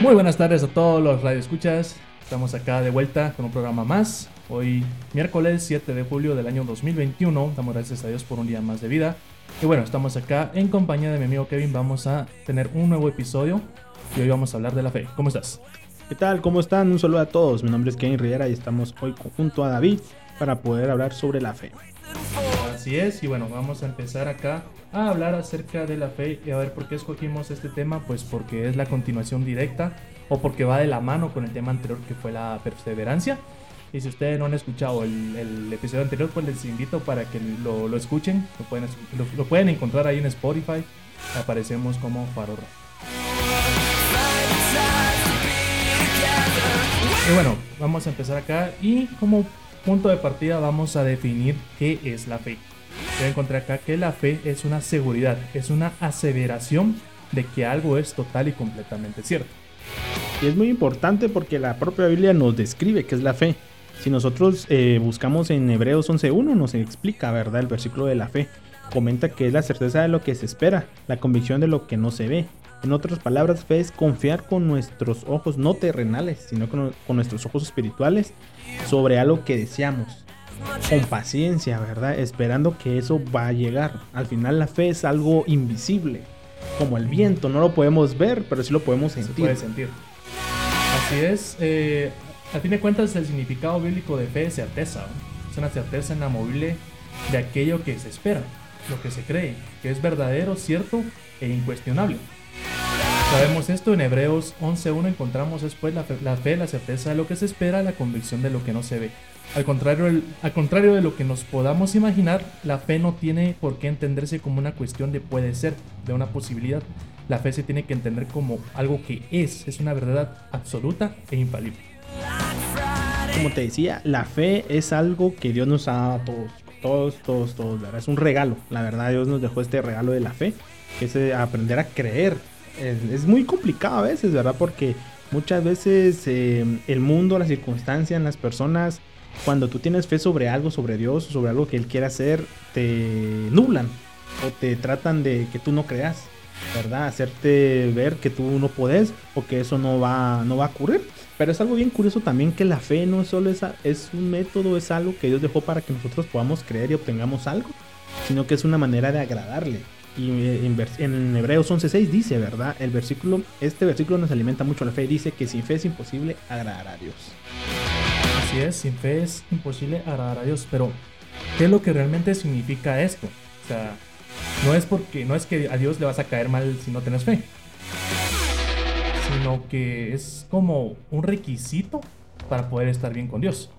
Muy buenas tardes a todos los radioescuchas. Estamos acá de vuelta con un programa más. Hoy, miércoles 7 de julio del año 2021. Damos gracias a Dios por un día más de vida. Y bueno, estamos acá en compañía de mi amigo Kevin. Vamos a tener un nuevo episodio y hoy vamos a hablar de la fe. ¿Cómo estás? ¿Qué tal? ¿Cómo están? Un saludo a todos. Mi nombre es Kevin Riera y estamos hoy junto a David para poder hablar sobre la fe. Así es, y bueno, vamos a empezar acá a hablar acerca de la fe y a ver por qué escogimos este tema, pues porque es la continuación directa o porque va de la mano con el tema anterior que fue la perseverancia. Y si ustedes no han escuchado el, episodio anterior, pues les invito para que lo, escuchen. Lo pueden, lo, pueden, encontrar ahí en Spotify. Aparecemos como Faro Y bueno, vamos a empezar acá y como punto de partida vamos a definir qué es la fe. Voy a encontrar acá que la fe es una seguridad, es una aseveración de que algo es total y completamente cierto. Y es muy importante porque la propia Biblia nos describe qué es la fe. Si nosotros eh, buscamos en Hebreos 11.1 nos explica, ¿verdad? El versículo de la fe. Comenta que es la certeza de lo que se espera, la convicción de lo que no se ve. En otras palabras, fe es confiar con nuestros ojos no terrenales, sino con, nuestros ojos espirituales sobre algo que deseamos. Con paciencia, ¿verdad? Esperando que eso va a llegar. Al final la fe es algo invisible, como el viento. No lo podemos ver, pero sí lo podemos sentir. Se puede sentir. Así es. Eh, a fin de cuentas, el significado bíblico de fe es certeza. Es una certeza inamovible de aquello que se espera, lo que se cree, que es verdadero, cierto e incuestionable. Sabemos esto en Hebreos 11.1 encontramos después la fe, la certeza de lo que se espera, la convicción de lo que no se ve. Al contrario, al contrario de lo que nos podamos imaginar, la fe no tiene por qué entenderse como una cuestión de puede ser, de una posibilidad. La fe se tiene que entender como algo que es, es una verdad absoluta e infalible. Como te decía, la fe es algo que Dios nos ha dado a todos, todos, todos, todos, Es un regalo, la verdad Dios nos dejó este regalo de la fe, que es eh, aprender a creer es, muy complicado a veces, ¿verdad? Porque muchas veces eh, el mundo, las circunstancias, las personas, cuando tú tienes fe sobre algo, sobre Dios, sobre algo que Él quiere hacer, te nublan o te tratan de que tú no creas, ¿verdad? Hacerte ver que tú no puedes o que eso no va, no va a ocurrir. Pero es algo bien curioso también que la fe no solo es, es un método, es algo que Dios dejó para que nosotros podamos creer y obtengamos algo, sino que es una manera de agradarle. Y en, en Hebreos 11.6 dice, ¿verdad? El versículo, este versículo nos alimenta mucho la fe. Dice que sin fe es imposible agradar a Dios. Así es, sin fe es imposible agradar a Dios. Pero, ¿qué es lo que realmente significa esto? O sea, no es porque, no es que a Dios le vas a caer mal si no tienes fe. Sino que es como un requisito para poder estar bien con Dios.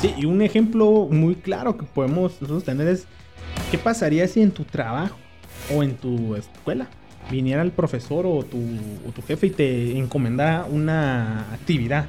Sí, y un ejemplo muy claro que podemos nosotros tener es, ¿qué pasaría si en tu trabajo o en tu escuela viniera el profesor o tu, jefe y te encomendara una actividad.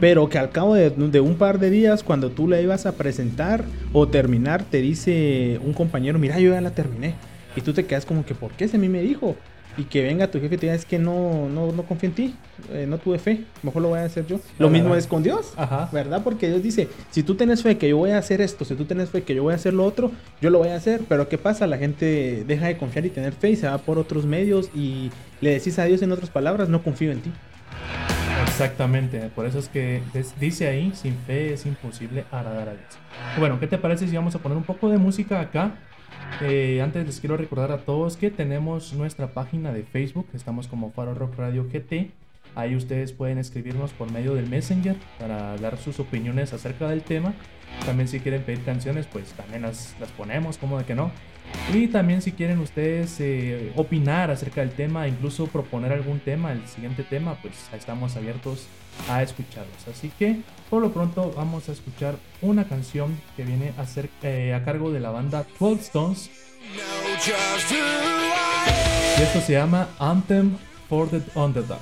Pero que al cabo de, de, un par de días, cuando tú la ibas a presentar o terminar, te dice un compañero, mira, yo ya la terminé. Y tú te quedas como que, ¿por qué ese a mí me dijo? y que venga tu jefe y te diga es que no, no, no confío en ti, eh, no tuve fe, mejor lo voy a hacer yo. Lo mismo es con Dios, ¿verdad? Porque Dios dice, si tú tienes fe que yo voy a hacer esto, si tú tienes fe que yo voy a hacer lo otro, yo lo voy a hacer, pero ¿qué pasa? La gente deja de confiar y tener fe y se va por otros medios y le decís a Dios en otras palabras, no confío en ti. Exactamente, por eso es que dice ahí, sin fe es imposible agradar a Dios. Bueno, ¿qué te parece si vamos a poner un poco de música acá eh, antes les quiero recordar a todos que tenemos nuestra página de Facebook, estamos como Faro Rock Radio GT. Ahí ustedes pueden escribirnos por medio del Messenger para dar sus opiniones acerca del tema. También si quieren pedir canciones, pues también las, las ponemos, como de que no. Y también si quieren ustedes eh, opinar acerca del tema, incluso proponer algún tema, el siguiente tema, pues estamos abiertos a escucharlos. Así que por lo pronto vamos a escuchar una canción que viene a eh, a cargo de la banda 12 Stones. Y esto se llama Anthem for the Underdog.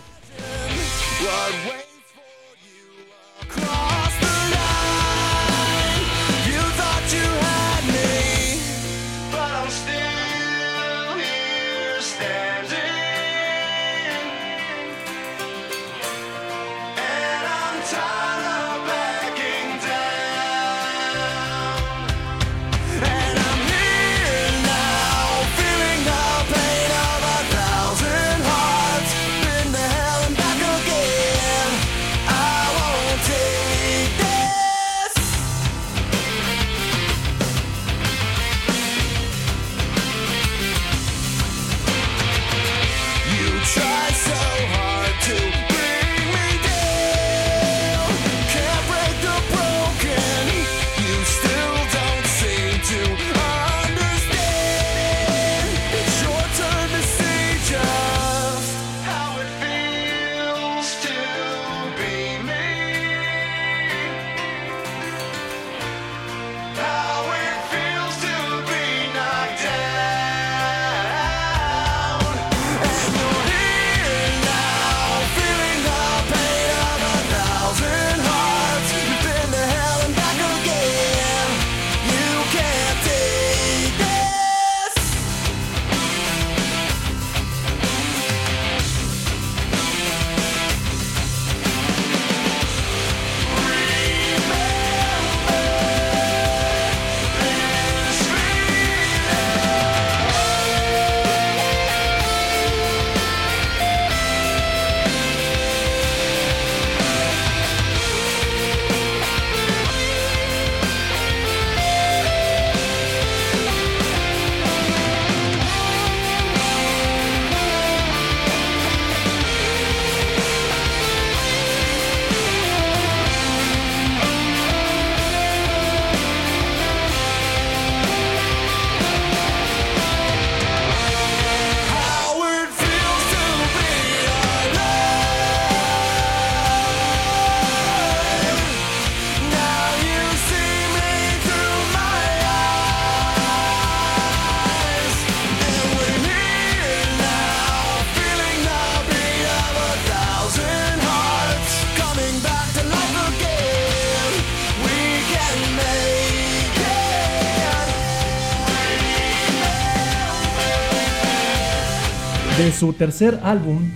Su tercer álbum,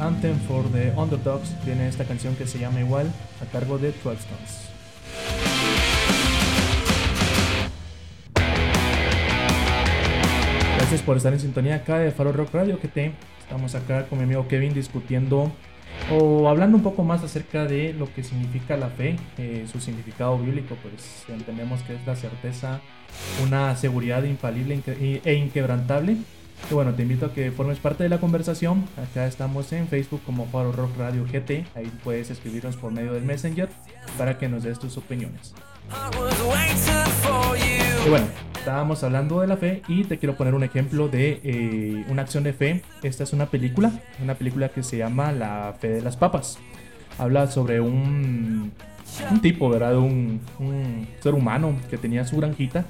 Anthem for the Underdogs, tiene esta canción que se llama igual, a cargo de 12 Stones. Gracias por estar en sintonía acá de Faro Rock Radio, que te estamos acá con mi amigo Kevin discutiendo o hablando un poco más acerca de lo que significa la fe, eh, su significado bíblico, pues entendemos que es la certeza, una seguridad infalible e inquebrantable. Y bueno, te invito a que formes parte de la conversación. Acá estamos en Facebook como Faro Rock Radio GT. Ahí puedes escribirnos por medio del Messenger para que nos des tus opiniones. Y bueno, estábamos hablando de la fe y te quiero poner un ejemplo de eh, una acción de fe. Esta es una película, una película que se llama La fe de las papas. Habla sobre un, un tipo, ¿verdad? Un, un ser humano que tenía su granjita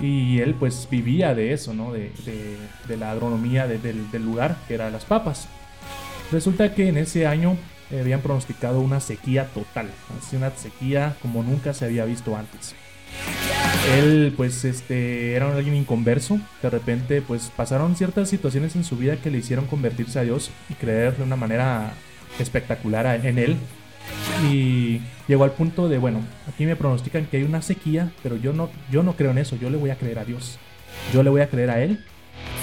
y él pues vivía de eso, ¿no? De, la agronomía del, lugar, que era las papas. Resulta que en ese año habían pronosticado una sequía total, así una sequía como nunca se había visto antes. Él pues este era alguien inconverso, de repente pues pasaron ciertas situaciones en su vida que le hicieron convertirse a Dios y creer de una manera espectacular en él. Y llegó al punto de, bueno, aquí me pronostican que hay una sequía, pero yo no, yo no creo en eso, yo le voy a creer a Dios. Yo le voy a creer a Él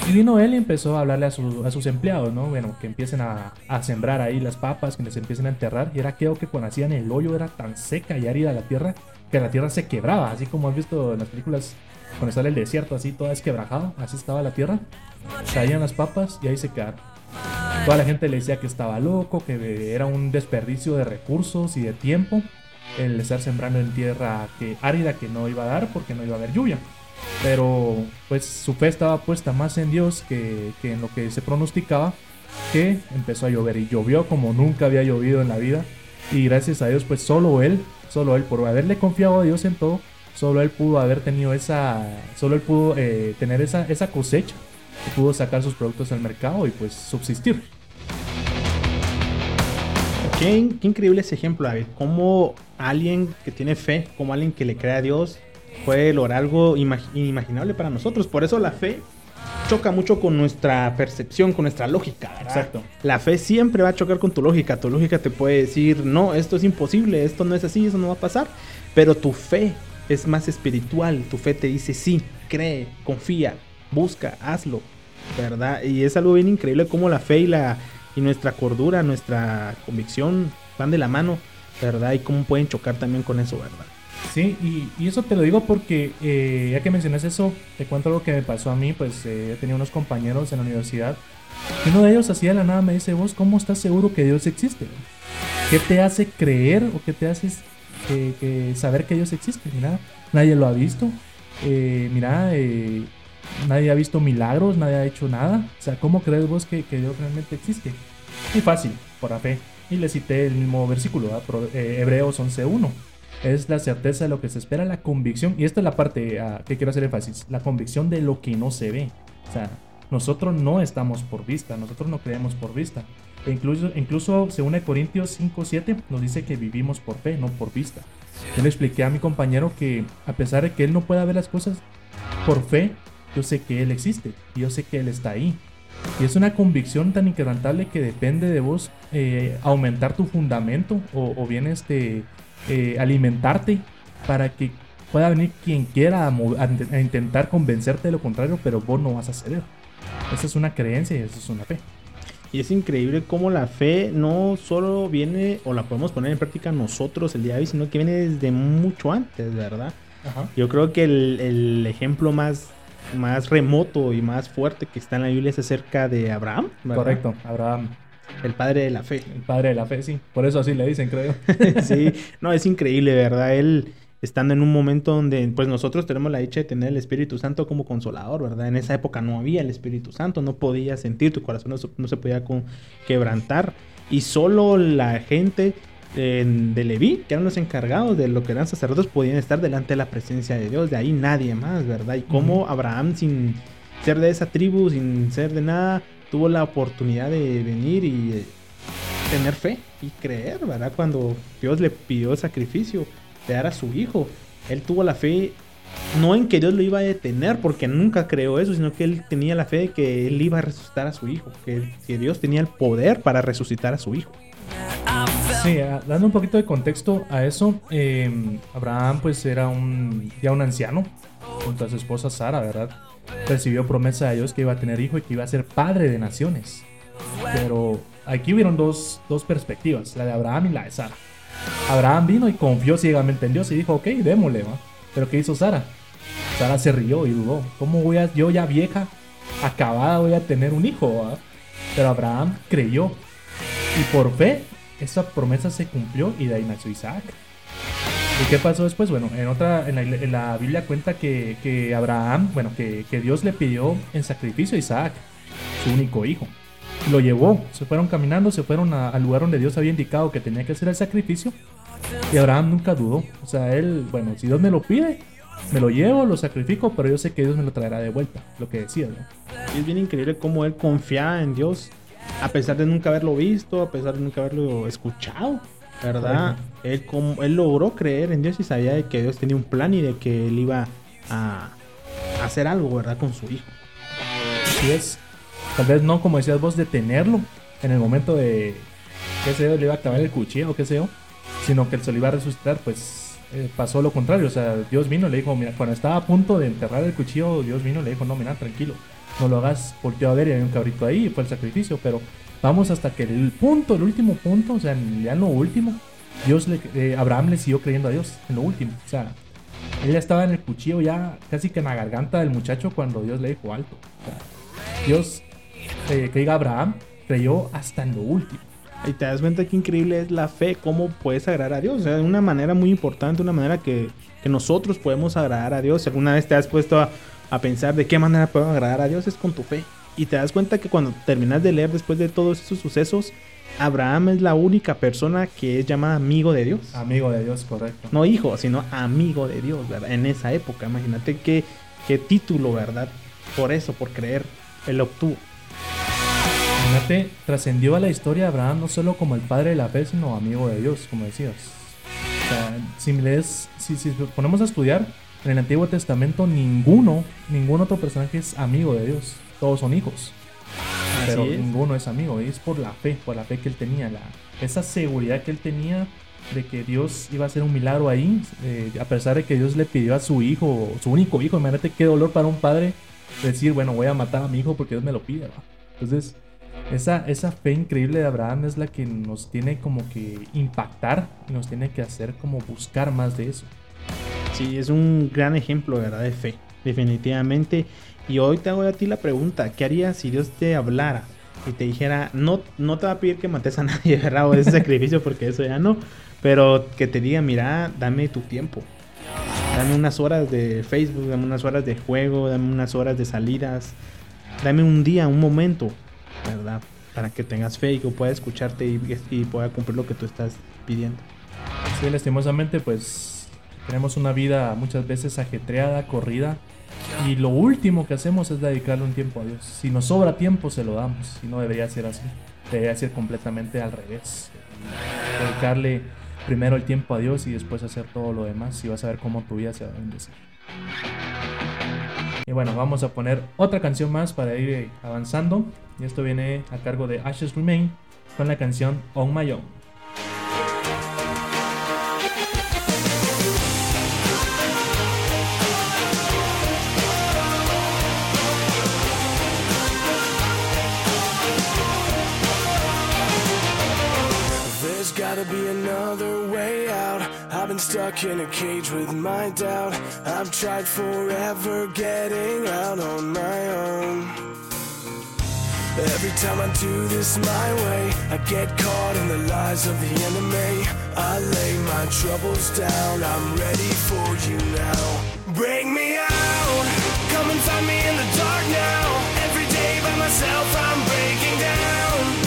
y vino él y empezó a hablarle a, sus empleados, ¿no? Bueno, que empiecen a, sembrar ahí las papas, que les empiecen a enterrar. Y era creo que cuando hacían el hoyo era tan seca y árida la tierra que la tierra se quebraba, así como has visto en las películas cuando sale el desierto, así toda esquebrajada, así estaba la tierra. Caían las papas y ahí se quedaron. Toda la gente le decía que estaba loco, que era un desperdicio de recursos y de tiempo el estar sembrando en tierra que, árida que no iba a dar porque no iba a haber lluvia. Pero pues su fe estaba puesta más en Dios que, en lo que se pronosticaba, que empezó a llover y llovió como nunca había llovido en la vida. Y gracias a Dios pues solo él, solo él por haberle confiado a Dios en todo, solo él pudo haber tenido esa, solo él pudo eh, tener esa, esa cosecha, pudo sacar sus productos al mercado y pues subsistir. Qué, qué, increíble ese ejemplo, David. Como alguien que tiene fe, como alguien que le cree a Dios, puede lograr algo inimaginable para nosotros. Por eso la fe choca mucho con nuestra percepción, con nuestra lógica. Exacto. La fe siempre va a chocar con tu lógica. Tu lógica te puede decir, no, esto es imposible, esto no es así, eso no va a pasar. Pero tu fe es más espiritual. Tu fe te dice, sí, cree, confía, busca, hazlo. ¿Verdad? Y es algo bien increíble cómo la fe y, la, y nuestra cordura, nuestra convicción van de la mano. ¿Verdad? Y cómo pueden chocar también con eso, ¿verdad? Sí, y, eso te lo digo porque eh, ya que mencionas eso, te cuento algo que me pasó a mí, pues eh, tenía unos compañeros en la universidad y uno de ellos hacía de la nada me dice, vos, ¿cómo estás seguro que Dios existe? ¿Qué te hace creer o qué te hace saber que Dios existe? Mira, nadie lo ha visto, eh, mira, nadie ha visto milagros, nadie ha hecho nada, o sea, ¿cómo crees vos que, Dios realmente existe? Muy fácil, por la fe. Y le cité el mismo versículo, Hebreos 11.1 es la certeza de lo que se espera, la convicción, y esta es la parte ah, que quiero hacer énfasis, la convicción de lo que no se ve. O sea, nosotros no estamos por vista, nosotros no creemos por vista. E incluso, incluso según Corintios 5.7 nos dice que vivimos por fe, no por vista. Yo le expliqué a mi compañero que a pesar de que él no pueda ver las cosas por fe, yo sé que él existe yo sé que él está ahí. Y es una convicción tan inquebrantable que depende de vos eh, aumentar tu fundamento o, o bien este, eh, alimentarte para que pueda venir quien quiera a, intentar convencerte de lo contrario, pero vos no vas a ceder. Esa es una creencia y esa es una fe. Y es increíble cómo la fe no solo viene o la podemos poner en práctica nosotros el día de hoy, sino que viene desde mucho antes, ¿verdad? Yo creo que el, el, ejemplo más, más remoto y más fuerte que está en la Biblia es acerca de Abraham. Correcto, Abraham. El padre de la fe. El padre de la fe, sí. Por eso así le dicen, creo. sí, no, es increíble, ¿verdad? Él estando en un momento donde pues nosotros tenemos la dicha de tener el Espíritu Santo como consolador, ¿verdad? En esa época no había el Espíritu Santo, no podía sentir, tu corazón no, se podía quebrantar. Y solo la gente de Leví, que eran los encargados de lo que eran sacerdotes, podían estar delante de la presencia de Dios, de ahí nadie más, ¿verdad? Y cómo Abraham, sin ser de esa tribu, sin ser de nada, tuvo la oportunidad de venir y eh, tener fe y creer, ¿verdad? Cuando Dios le pidió el sacrificio de dar a su hijo, él tuvo la fe no en que Dios lo iba a detener, porque nunca creó eso, sino que él tenía la fe de que él iba a resucitar a su hijo, que, Dios tenía el poder para resucitar a su hijo. Sí, dando un poquito de contexto a eso, em, Abraham pues era un, ya un anciano, junto a su esposa Sara, ¿verdad? Recibió promesa de Dios que iba a tener hijo y que iba a ser padre de naciones. Pero aquí hubieron dos, dos perspectivas, la de Abraham y la de Sara. Abraham vino y confió ciegamente en Dios y dijo, ok, démosle, ¿va? Pero ¿qué hizo Sara? Sara se rió y dudó. ¿Cómo voy a, yo ya vieja, acabada, voy a tener un hijo? Pero Abraham creyó. Y por fe, esa promesa se cumplió y de ahí nació Isaac. ¿Y qué pasó después? Bueno, en otra, en la, Biblia cuenta que, Abraham, bueno, que, Dios le pidió en sacrificio a Isaac, su único hijo. Lo llevó, se fueron caminando, se fueron al lugar donde Dios había indicado que tenía que hacer el sacrificio. Y Abraham nunca dudó. O sea, él, bueno, si Dios me lo pide, me lo llevo, lo sacrifico, pero yo sé que Dios me lo traerá de vuelta, lo que decía. Es bien increíble cómo él confiaba en Dios, a pesar de nunca haberlo visto, a pesar de nunca haberlo escuchado, ¿verdad? Él, como, él logró creer en Dios y sabía de que Dios tenía un plan y de que él iba a, hacer algo, ¿verdad? Con su hijo. Así es. Tal vez no, como decías vos, detenerlo en el momento de, qué sé yo, le iba a acabar el cuchillo, qué sé yo, sino que él se lo iba a resucitar, pues eh, pasó lo contrario. O sea, Dios vino y le dijo, mira, cuando estaba a punto de enterrar el cuchillo, Dios vino y le dijo, no, mira, tranquilo, no lo hagas, volteó a ver y hay un cabrito ahí y fue el sacrificio. Pero vamos hasta que el punto, el último punto, o sea, ya en lo último, Dios le, eh, Abraham le siguió creyendo a Dios, en lo último. O sea, él ya estaba en el cuchillo ya casi que en la garganta del muchacho cuando Dios le dijo alto. Dios, eh, que diga Abraham, creyó hasta en lo último. Y te das cuenta qué increíble es la fe, cómo puedes agradar a Dios. O sea, de una manera muy importante, una manera que, nosotros podemos agradar a Dios. Si alguna vez te has puesto a, pensar de qué manera puedo agradar a Dios, es con tu fe. Y te das cuenta que cuando terminas de leer después de todos esos sucesos, Abraham es la única persona que es llamada amigo de Dios. Amigo de Dios, correcto. No hijo, sino amigo de Dios, ¿verdad? En esa época, imagínate qué, qué título, ¿verdad? Por eso, por creer, él obtuvo. Imagínate, trascendió a la historia Abraham no solo como el padre de la fe, sino amigo de Dios, como decías. O sea, si, lees, si, si ponemos a estudiar, en el Antiguo Testamento ninguno, ningún otro personaje es amigo de Dios. Todos son hijos. pero ninguno es amigo. Y es por la fe, por la fe que él tenía. La, esa seguridad que él tenía de que Dios iba a hacer un milagro ahí. Eh, a pesar de que Dios le pidió a su hijo, su único hijo. Imagínate qué dolor para un padre decir, bueno, voy a matar a mi hijo porque Dios me lo pide. Entonces, esa, esa fe increíble de Abraham es la que nos tiene como que impactar y nos tiene que hacer como buscar más de eso. Sí, es un gran ejemplo, ¿verdad? De fe, definitivamente. Y hoy te hago a ti la pregunta, ¿qué harías si Dios te hablara y te dijera, no, no te va a pedir que mates a nadie, ¿verdad? Ese sacrificio, porque eso ya no, pero que te diga, mira, dame tu tiempo. Dame unas horas de Facebook, dame unas horas de juego, dame unas horas de salidas, dame un día, un momento ¿verdad? Para que tengas fe y que pueda escucharte y, pueda cumplir lo que tú estás pidiendo. Sí, lastimosamente, pues tenemos una vida muchas veces ajetreada, corrida, y lo último que hacemos es dedicarle un tiempo a Dios. Si nos sobra tiempo, se lo damos, y no debería ser así. Debería ser completamente al revés. Dedicarle primero el tiempo a Dios y después hacer todo lo demás, y vas a ver cómo tu vida se va a bendecir. Y bueno, vamos a poner otra canción más para ir avanzando. Y esto viene a cargo de Ashes Remain con la canción On My Own. Stuck in a cage with my doubt. I've tried forever getting out on my own. Every time I do this my way, I get caught in the lies of the enemy. I lay my troubles down, I'm ready for you now. Bring me out, come and find me in the dark now. Every day by myself, I'm breaking down.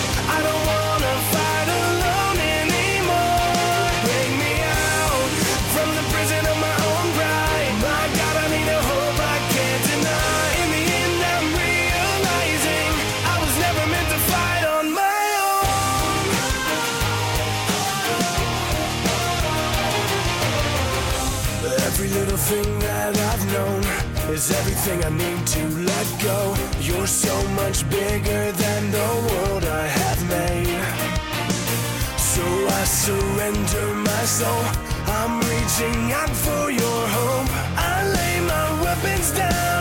Every little thing that I've known is everything I need to let go. You're so much bigger than the world I have made. So I surrender my soul. I'm reaching out for your hope. I lay my weapons down.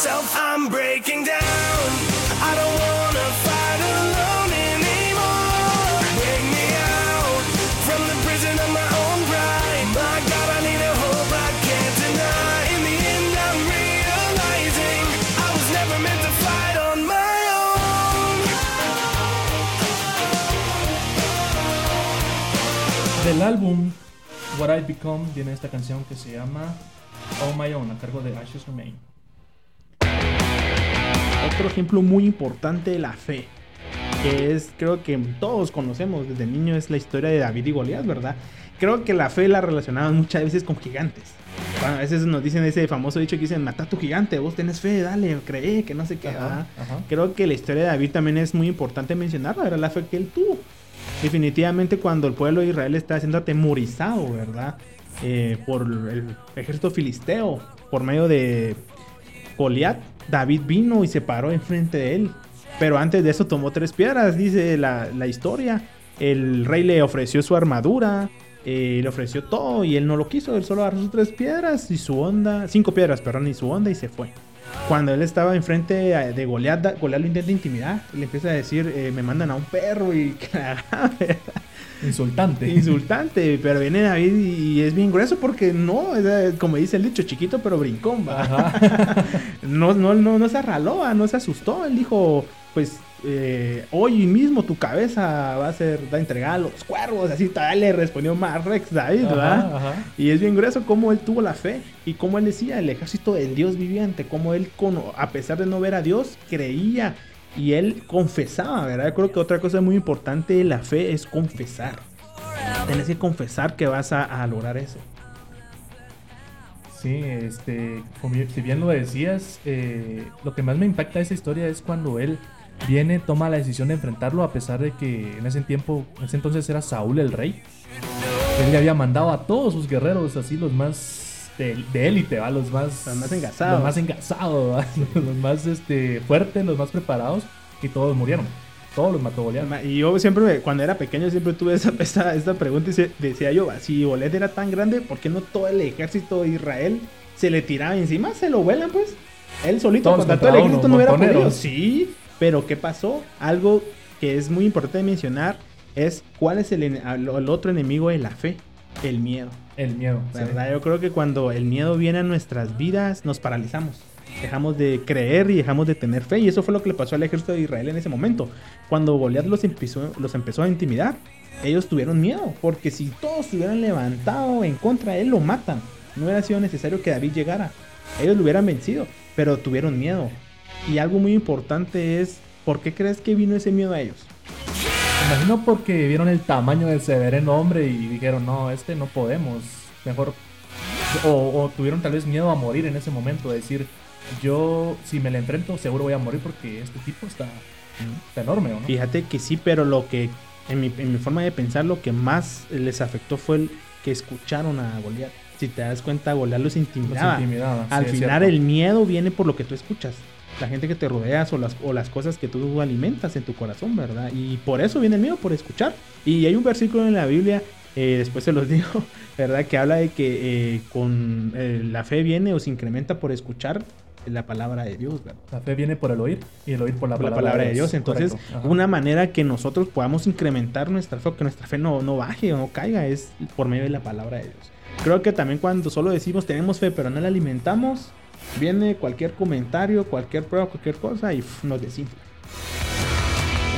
Myself, I'm breaking down. I don't wanna fight alone anymore. Bring me out from the prison of my own pride. My God, I need a hope I can't deny. In the end, I'm realizing I was never meant to fight on my own. Del álbum What I Become viene esta canción que se llama Oh My Own a cargo de Ashes Remain. Otro ejemplo muy importante de la fe, que es, creo que todos conocemos desde niño, es la historia de David y Goliat, ¿verdad? Creo que la fe la relacionaban muchas veces con gigantes. Bueno, a veces nos dicen ese famoso dicho que dicen, mata a tu gigante, vos tenés fe, dale, cree, que no sé qué. Ajá, ¿verdad? ajá. Creo que la historia de David también es muy importante mencionarla, era la fe que él tuvo. Definitivamente cuando el pueblo de Israel está siendo atemorizado, ¿verdad? Eh, por el ejército filisteo, por medio de Goliat, David vino y se paró enfrente de él. Pero antes de eso tomó tres piedras, dice la, la historia. El rey le ofreció su armadura, eh, le ofreció todo y él no lo quiso. Él solo agarró sus tres piedras y su onda, cinco piedras, perdón, y su onda y se fue. Cuando él estaba enfrente de Goliat, Goliat lo intenta intimidar. Le empieza a decir, eh, me mandan a un perro y que la agarre". Insultante. insultante. Pero viene David y es bien grueso porque no, es, como dice el dicho, chiquito pero brincón, va. No, no, no, no se arraló, no se asustó. Él dijo, pues eh, hoy mismo tu cabeza va a ser va a entregar a los cuervos. Así tal le respondió más Rex David, ¿verdad? Ajá. Y es bien grueso cómo él tuvo la fe y cómo él decía el ejército del Dios viviente, cómo él, a pesar de no ver a Dios, creía y él confesaba, ¿verdad? Yo creo que otra cosa muy importante de la fe es confesar. Tienes que confesar que vas a, lograr eso. Sí, este, como si bien lo decías, eh, lo que más me impacta de esa historia es cuando él viene, toma la decisión de enfrentarlo a pesar de que en ese tiempo, en ese entonces era Saúl el rey. Él le había mandado a todos sus guerreros, así los más de, de élite, ¿va? Los más, Los más engasados. Los más engasados, ¿va? los más este, fuertes, los más preparados, y todos murieron. Todos los mató Goliat. Y yo siempre, me- cuando era pequeño, siempre tuve esa, esta, esta pregunta y se- decía yo, si Goliat era tan grande, ¿por qué no todo el ejército de Israel se le tiraba encima? Se lo vuelan, pues. Él solito Todos contra todo el ejército uno, no hubiera podido. Sí, pero ¿qué pasó? Algo que es muy importante mencionar es cuál es el otro enemigo de la fe, el miedo. El miedo. sí. ¿verdad? Yo creo que cuando el miedo viene a nuestras vidas, nos paralizamos. Dejamos de creer y dejamos de tener fe. Y eso fue lo que le pasó al ejército de Israel en ese momento. Cuando Goliat los empezó, los empezó a intimidar, ellos tuvieron miedo. Porque si todos se hubieran levantado en contra de él, lo matan. No hubiera sido necesario que David llegara. Ellos lo hubieran vencido, pero tuvieron miedo. Y algo muy importante es, ¿por qué crees que vino ese miedo a ellos? Imagino porque vieron el tamaño del severeno hombre y dijeron, no, este no podemos. Mejor. O, o tuvieron tal vez miedo a morir en ese momento. De decir, yo si me le enfrento seguro voy a morir porque este tipo está, está enorme, ¿o ¿no? Fíjate que sí, pero lo que, en mi, en mi forma de pensar, lo que más les afectó fue el que escucharon a Goliat. Si te das cuenta, Goliat los Los intimidaba. intimidaba, Al sí, final el miedo viene por lo que tú escuchas. La gente que te rodeas o las, o las cosas que tú alimentas en tu corazón, ¿verdad? Y por eso viene el miedo, por escuchar. Y hay un versículo en la Biblia, eh, después se los digo, ¿verdad? Que habla de que eh, con eh, la fe viene o se incrementa por escuchar la palabra de Dios, ¿verdad? La fe viene por el oír y el oír por la, Por la palabra, de Dios. Entonces, una manera que nosotros podamos incrementar nuestra fe, o que nuestra fe no, no baje o no caiga, es por medio de la palabra de Dios. Creo que también cuando solo decimos tenemos fe, pero no la alimentamos, viene cualquier comentario, cualquier prueba, cualquier cosa y nos desinfla.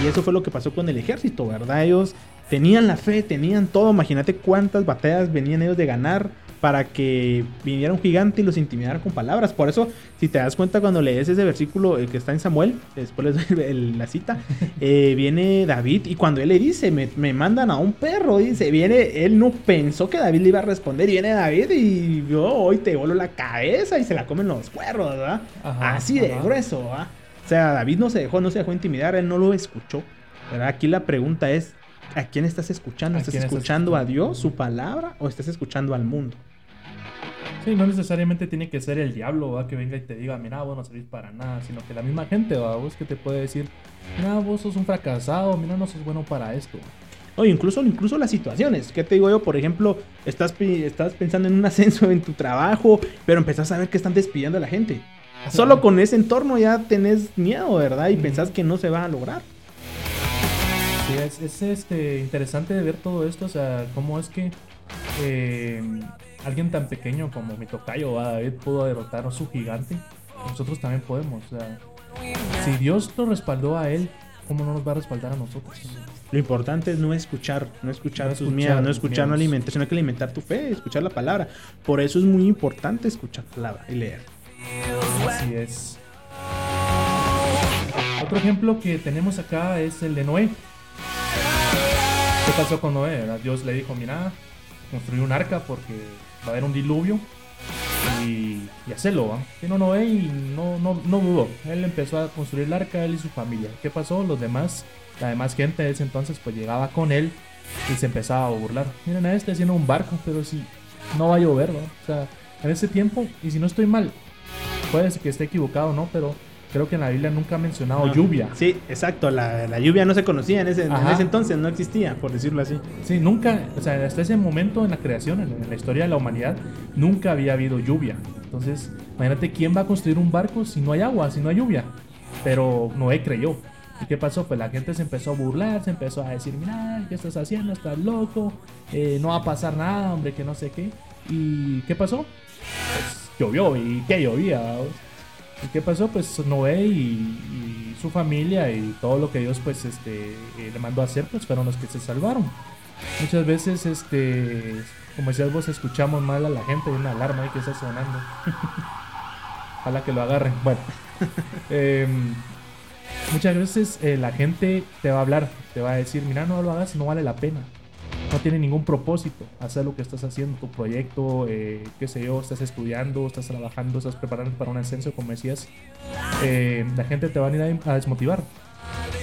Y eso fue lo que pasó con el ejército, ¿verdad? Ellos tenían la fe, tenían todo. Imagínate cuántas batallas venían ellos de ganar para que viniera un gigante y los intimidara con palabras. Por eso, si te das cuenta cuando lees ese versículo el que está en Samuel, después les doy el- la cita, eh, viene David y cuando él le dice, me, me mandan a un perro, dice, viene, él no pensó que David le iba a responder y viene David y yo hoy te vuelo la cabeza y se la comen los cuernos, ¿verdad? Ajá, Así de grueso, ¿verdad? O sea, David no se dejó, no se dejó intimidar, él no lo escuchó. ¿verdad? Aquí la pregunta es, ¿a quién estás escuchando? ¿A ¿Estás escuchando a? Dios, su palabra, o estás escuchando al mundo? Sí, no necesariamente tiene que ser el diablo ¿va? que venga y te diga, mira, vos no servís para nada, sino que la misma gente, ¿va? vos que te puede decir, mira, vos sos un fracasado, mira, no sos bueno para esto. O incluso, incluso las situaciones. ¿Qué te digo yo? Por ejemplo, estás, estás pensando en un ascenso en tu trabajo, pero empezás a ver que están despidiendo a la gente. Solo con ese entorno ya tenés miedo, ¿verdad? Y pensás que no se va a lograr. Sí, es, es, este, interesante de ver todo esto, o sea, cómo es que eh, alguien tan pequeño como mi tocayo ¿va? David pudo derrotar a su gigante. Nosotros también podemos, o sea, si Dios lo respaldó a él, ¿cómo no nos va a respaldar a nosotros? Lo importante es no escuchar, no escuchar No escuchar miedos, no escuchar, no alimentar, sino que alimentar tu fe, escuchar la palabra. Por eso es muy importante escuchar palabra y leer. Así es. Otro ejemplo que tenemos acá es el de Noé. ¿Qué pasó con Noé? Dios le dijo, mira, construí un arca porque va a haber un diluvio y, y hacerlo, ¿va? Vino Noé y no, no, no dudó. Él empezó a construir el arca, él y su familia. ¿Qué pasó? Los demás, la demás gente de ese entonces pues llegaba con él y se empezaba a burlar. Miren, a este haciendo un barco, pero si no va a llover, ¿va? O sea, en ese tiempo, y si no estoy mal, puede ser que esté equivocado, ¿no? Pero creo que en la Biblia nunca ha mencionado No. lluvia. Sí, exacto. La, la lluvia no se conocía en ese, en ese entonces, no existía, por decirlo así. Sí, nunca, o sea, hasta ese momento en la creación, en, en la historia de la humanidad, nunca había habido lluvia. Entonces, imagínate quién va a construir un barco si no hay agua, si no hay lluvia. Pero Noé creyó. ¿Y qué pasó? Pues la gente se empezó a burlar, se empezó a decir, mira, ¿qué estás haciendo? Estás loco, eh, no va a pasar nada, hombre, que no sé qué. ¿Y qué pasó? Pues llovió, ¿y qué llovía? vamos? ¿Y qué pasó? Pues Noé y, y su familia y todo lo que Dios pues este eh, le mandó a hacer pues fueron los que se salvaron. Muchas veces este como decías vos escuchamos mal a la gente hay una alarma ahí que está sonando. Ojalá que lo agarren. Bueno. em, muchas veces eh, la gente te va a hablar, te va a decir, mira, no lo hagas, no vale la pena. No tiene ningún propósito hacer lo que estás haciendo, tu proyecto, eh, qué sé yo, estás estudiando, estás trabajando, estás preparando para un ascenso, como decías. Eh, la gente te va a ir a, desmotivar.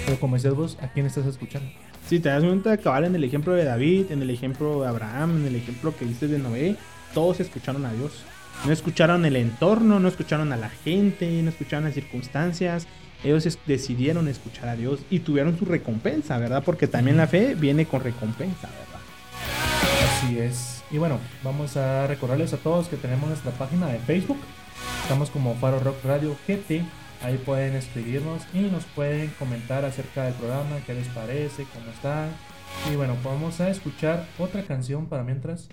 Pero como decías vos, ¿a quién estás escuchando? Si te das cuenta cabal en el ejemplo de David, en el ejemplo de Abraham, en el ejemplo que viste de Noé, todos escucharon a Dios. No escucharon el entorno, no escucharon a la gente, no escucharon las circunstancias. Ellos decidieron escuchar a Dios y tuvieron su recompensa, ¿verdad? Porque también la fe viene con recompensa, ¿verdad? Así es. Y bueno, vamos a recordarles a todos que tenemos nuestra página de Facebook. Estamos como Faro Rock Radio GT. Ahí pueden escribirnos y nos pueden comentar acerca del programa, qué les parece, cómo están. Y bueno, vamos a escuchar otra canción para mientras.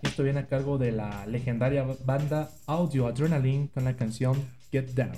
Esto viene a cargo de la legendaria banda Audio Adrenaline con la canción Get Down.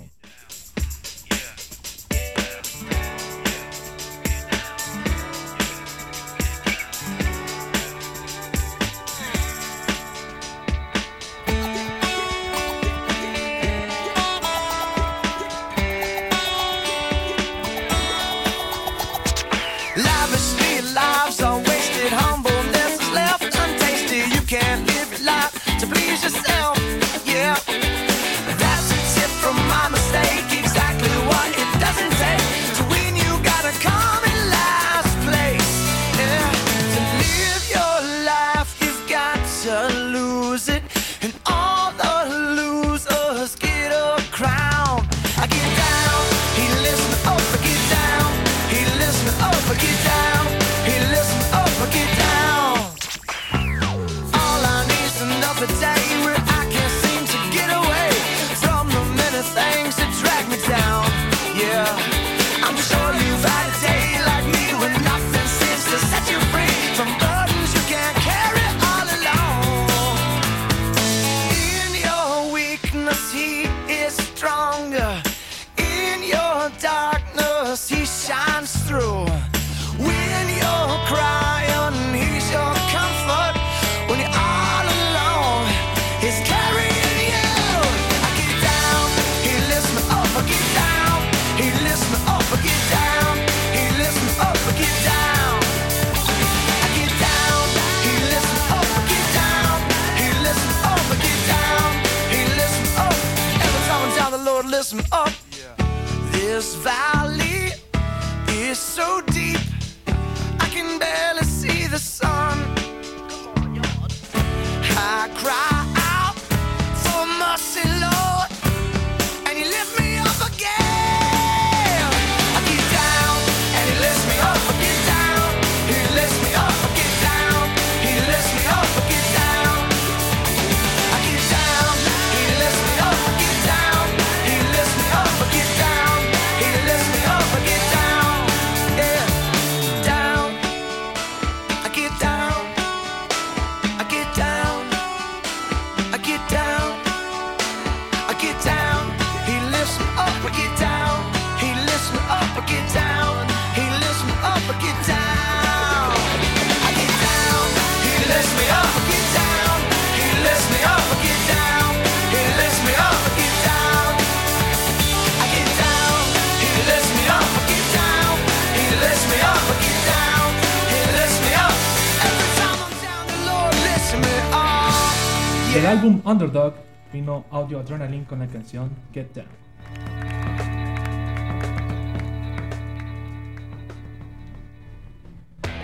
Underdog vino Audio Adrenaline con la canción Get Down.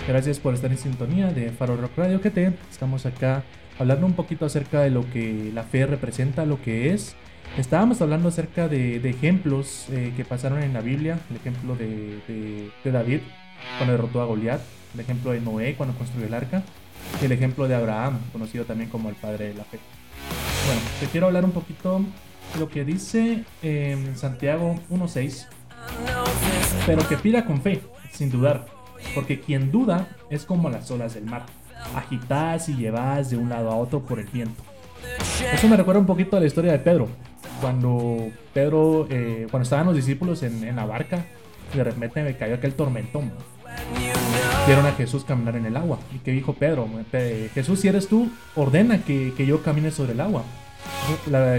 Gracias por estar en sintonía de Faro Rock Radio GT. Estamos acá hablando un poquito acerca de lo que la fe representa, lo que es. Estábamos hablando acerca de, ejemplos eh, que pasaron en la Biblia, el ejemplo de, de- de David cuando derrotó a Goliat, el ejemplo de Noé cuando construyó el arca, y el ejemplo de Abraham, conocido también como el padre de la fe. Bueno, te quiero hablar un poquito lo que dice en Santiago 1.6, pero que pida con fe, sin dudar, porque quien duda es como las olas del mar, agitadas y llevadas de un lado a otro por el viento. Eso me recuerda un poquito a la historia de Pedro. Cuando Pedro, eh, cuando estaban los discípulos en, la barca, de repente me cayó aquel tormentón. Vieron a Jesús caminar en el agua. ¿Y qué dijo Pedro? Pe- Jesús, si eres tú, ordena que, que yo camine sobre el agua.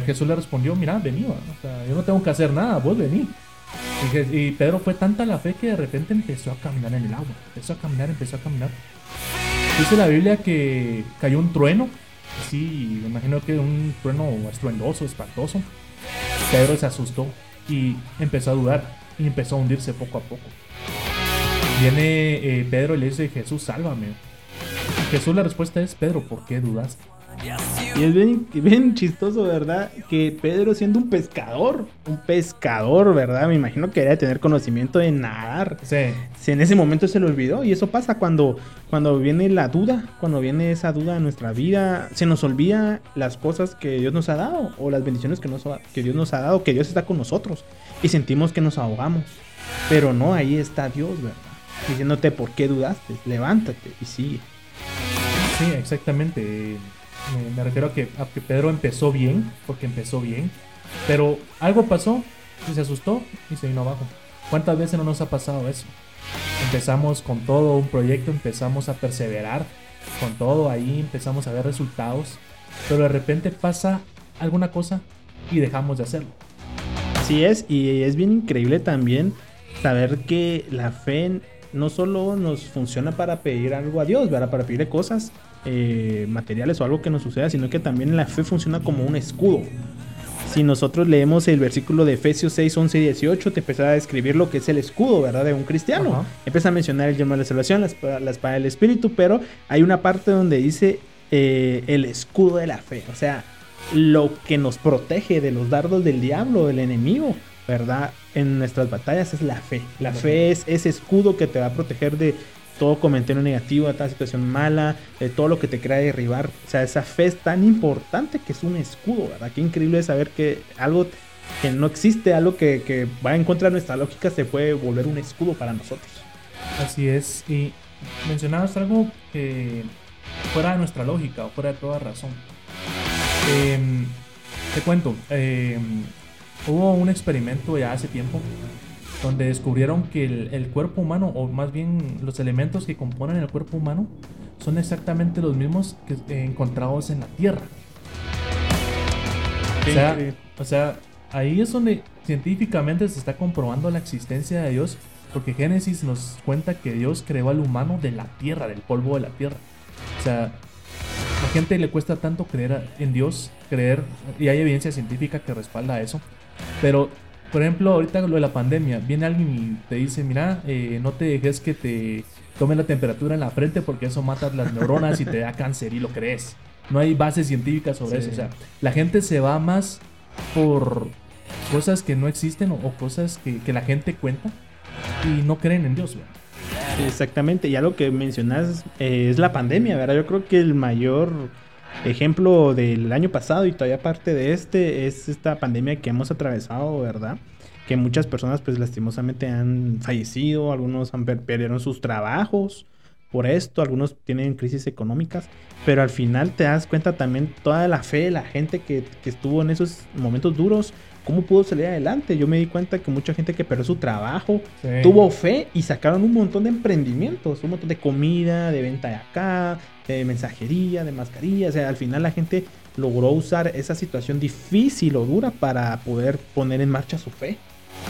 Jesús le respondió, mira, vení, o yo no tengo que hacer nada, vos vení. Y Pedro fue tanta la fe que de repente empezó a caminar en el agua. Empezó a caminar, empezó a caminar. Dice la Biblia que cayó un trueno. Sí, me imagino que un trueno estruendoso, espantoso. Pedro se asustó y empezó a dudar y empezó a hundirse poco a poco. Viene eh, Pedro y le dice, Jesús, sálvame. Jesús la respuesta es, Pedro, ¿por qué dudaste? Y es bien, bien chistoso, ¿verdad? Que Pedro siendo un pescador, un pescador, ¿verdad? Me imagino que debería tener conocimiento de nadar. Sí, Si en ese momento se le olvidó, y eso pasa cuando, cuando viene la duda, cuando viene esa duda en nuestra vida, se nos olvida las cosas que Dios nos ha dado, o las bendiciones que, nos, ha- que Dios nos ha dado, que Dios está con nosotros, y sentimos que nos ahogamos. Pero no, ahí está Dios, ¿verdad? Diciéndote por qué dudaste, levántate y sigue. sí, exactamente. Me, me refiero a que, a que Pedro empezó bien, porque empezó bien. Pero algo pasó y se asustó y se vino abajo. ¿Cuántas veces no nos ha pasado eso? Empezamos con todo un proyecto, empezamos a perseverar con todo, ahí empezamos a ver resultados, pero de repente pasa alguna cosa y dejamos de hacerlo. Así es, y es bien increíble también saber que la fe no solo nos funciona para pedir algo a Dios, ¿verdad? Para pedirle cosas eh, materiales o algo que nos suceda, sino que también la fe funciona como un escudo. Si nosotros leemos el versículo de Efesios 6, 11 y 18, te empieza a describir lo que es el escudo, ¿verdad? De un cristiano. Empieza a mencionar el yermo de la salvación, la espada, la espada del espíritu, pero hay una parte donde dice eh, el escudo de la fe. O sea, lo que nos protege de los dardos del diablo, del enemigo, ¿verdad? En nuestras batallas es la fe. La fe es ese escudo que te va a proteger de todo comentario negativo, de toda situación mala, de todo lo que te crea derribar. O sea, esa fe es tan importante que es un escudo, ¿verdad? Qué increíble es saber que algo que no existe, algo que, que va en contra de nuestra lógica, se puede volver un escudo para nosotros. Así es, y mencionabas algo que fuera de nuestra lógica o fuera de toda razón. Em, te cuento, em, hubo un experimento ya hace tiempo donde descubrieron que el, el cuerpo humano, o más bien los elementos que componen el cuerpo humano, son exactamente los mismos que eh, encontrados en la Tierra. O sea, o sea, ahí es donde científicamente se está comprobando la existencia de Dios, porque Génesis nos cuenta que Dios creó al humano de la tierra, del polvo de la tierra. O sea, a la gente le cuesta tanto creer en Dios, creer, y hay evidencia científica que respalda eso, pero, por ejemplo, ahorita lo de la pandemia, viene alguien y te dice, mira, eh, no te dejes que te tome la temperatura en la frente porque eso mata las neuronas y te da cáncer y lo crees. No hay base científica sobre Sí. eso. O sea, la gente se va más por cosas que no existen o, o cosas que, que la gente cuenta y no creen en Dios. Exactamente, y algo que mencionas eh, es la pandemia, ¿verdad? Yo creo que el mayor ejemplo del año pasado y todavía parte de este es esta pandemia que hemos atravesado, ¿verdad? Que muchas personas pues lastimosamente han fallecido, algunos han per- perdieron sus trabajos por esto, algunos tienen crisis económicas, pero al final te das cuenta también toda la fe de la gente que, que estuvo en esos momentos duros, cómo pudo salir adelante. Yo me di cuenta que mucha gente que perdió su trabajo, Sí. tuvo fe y sacaron un montón de emprendimientos, un montón de comida, de venta de acá, de mensajería, de mascarillas. O sea, al final la gente logró usar esa situación difícil o dura para poder poner en marcha su fe.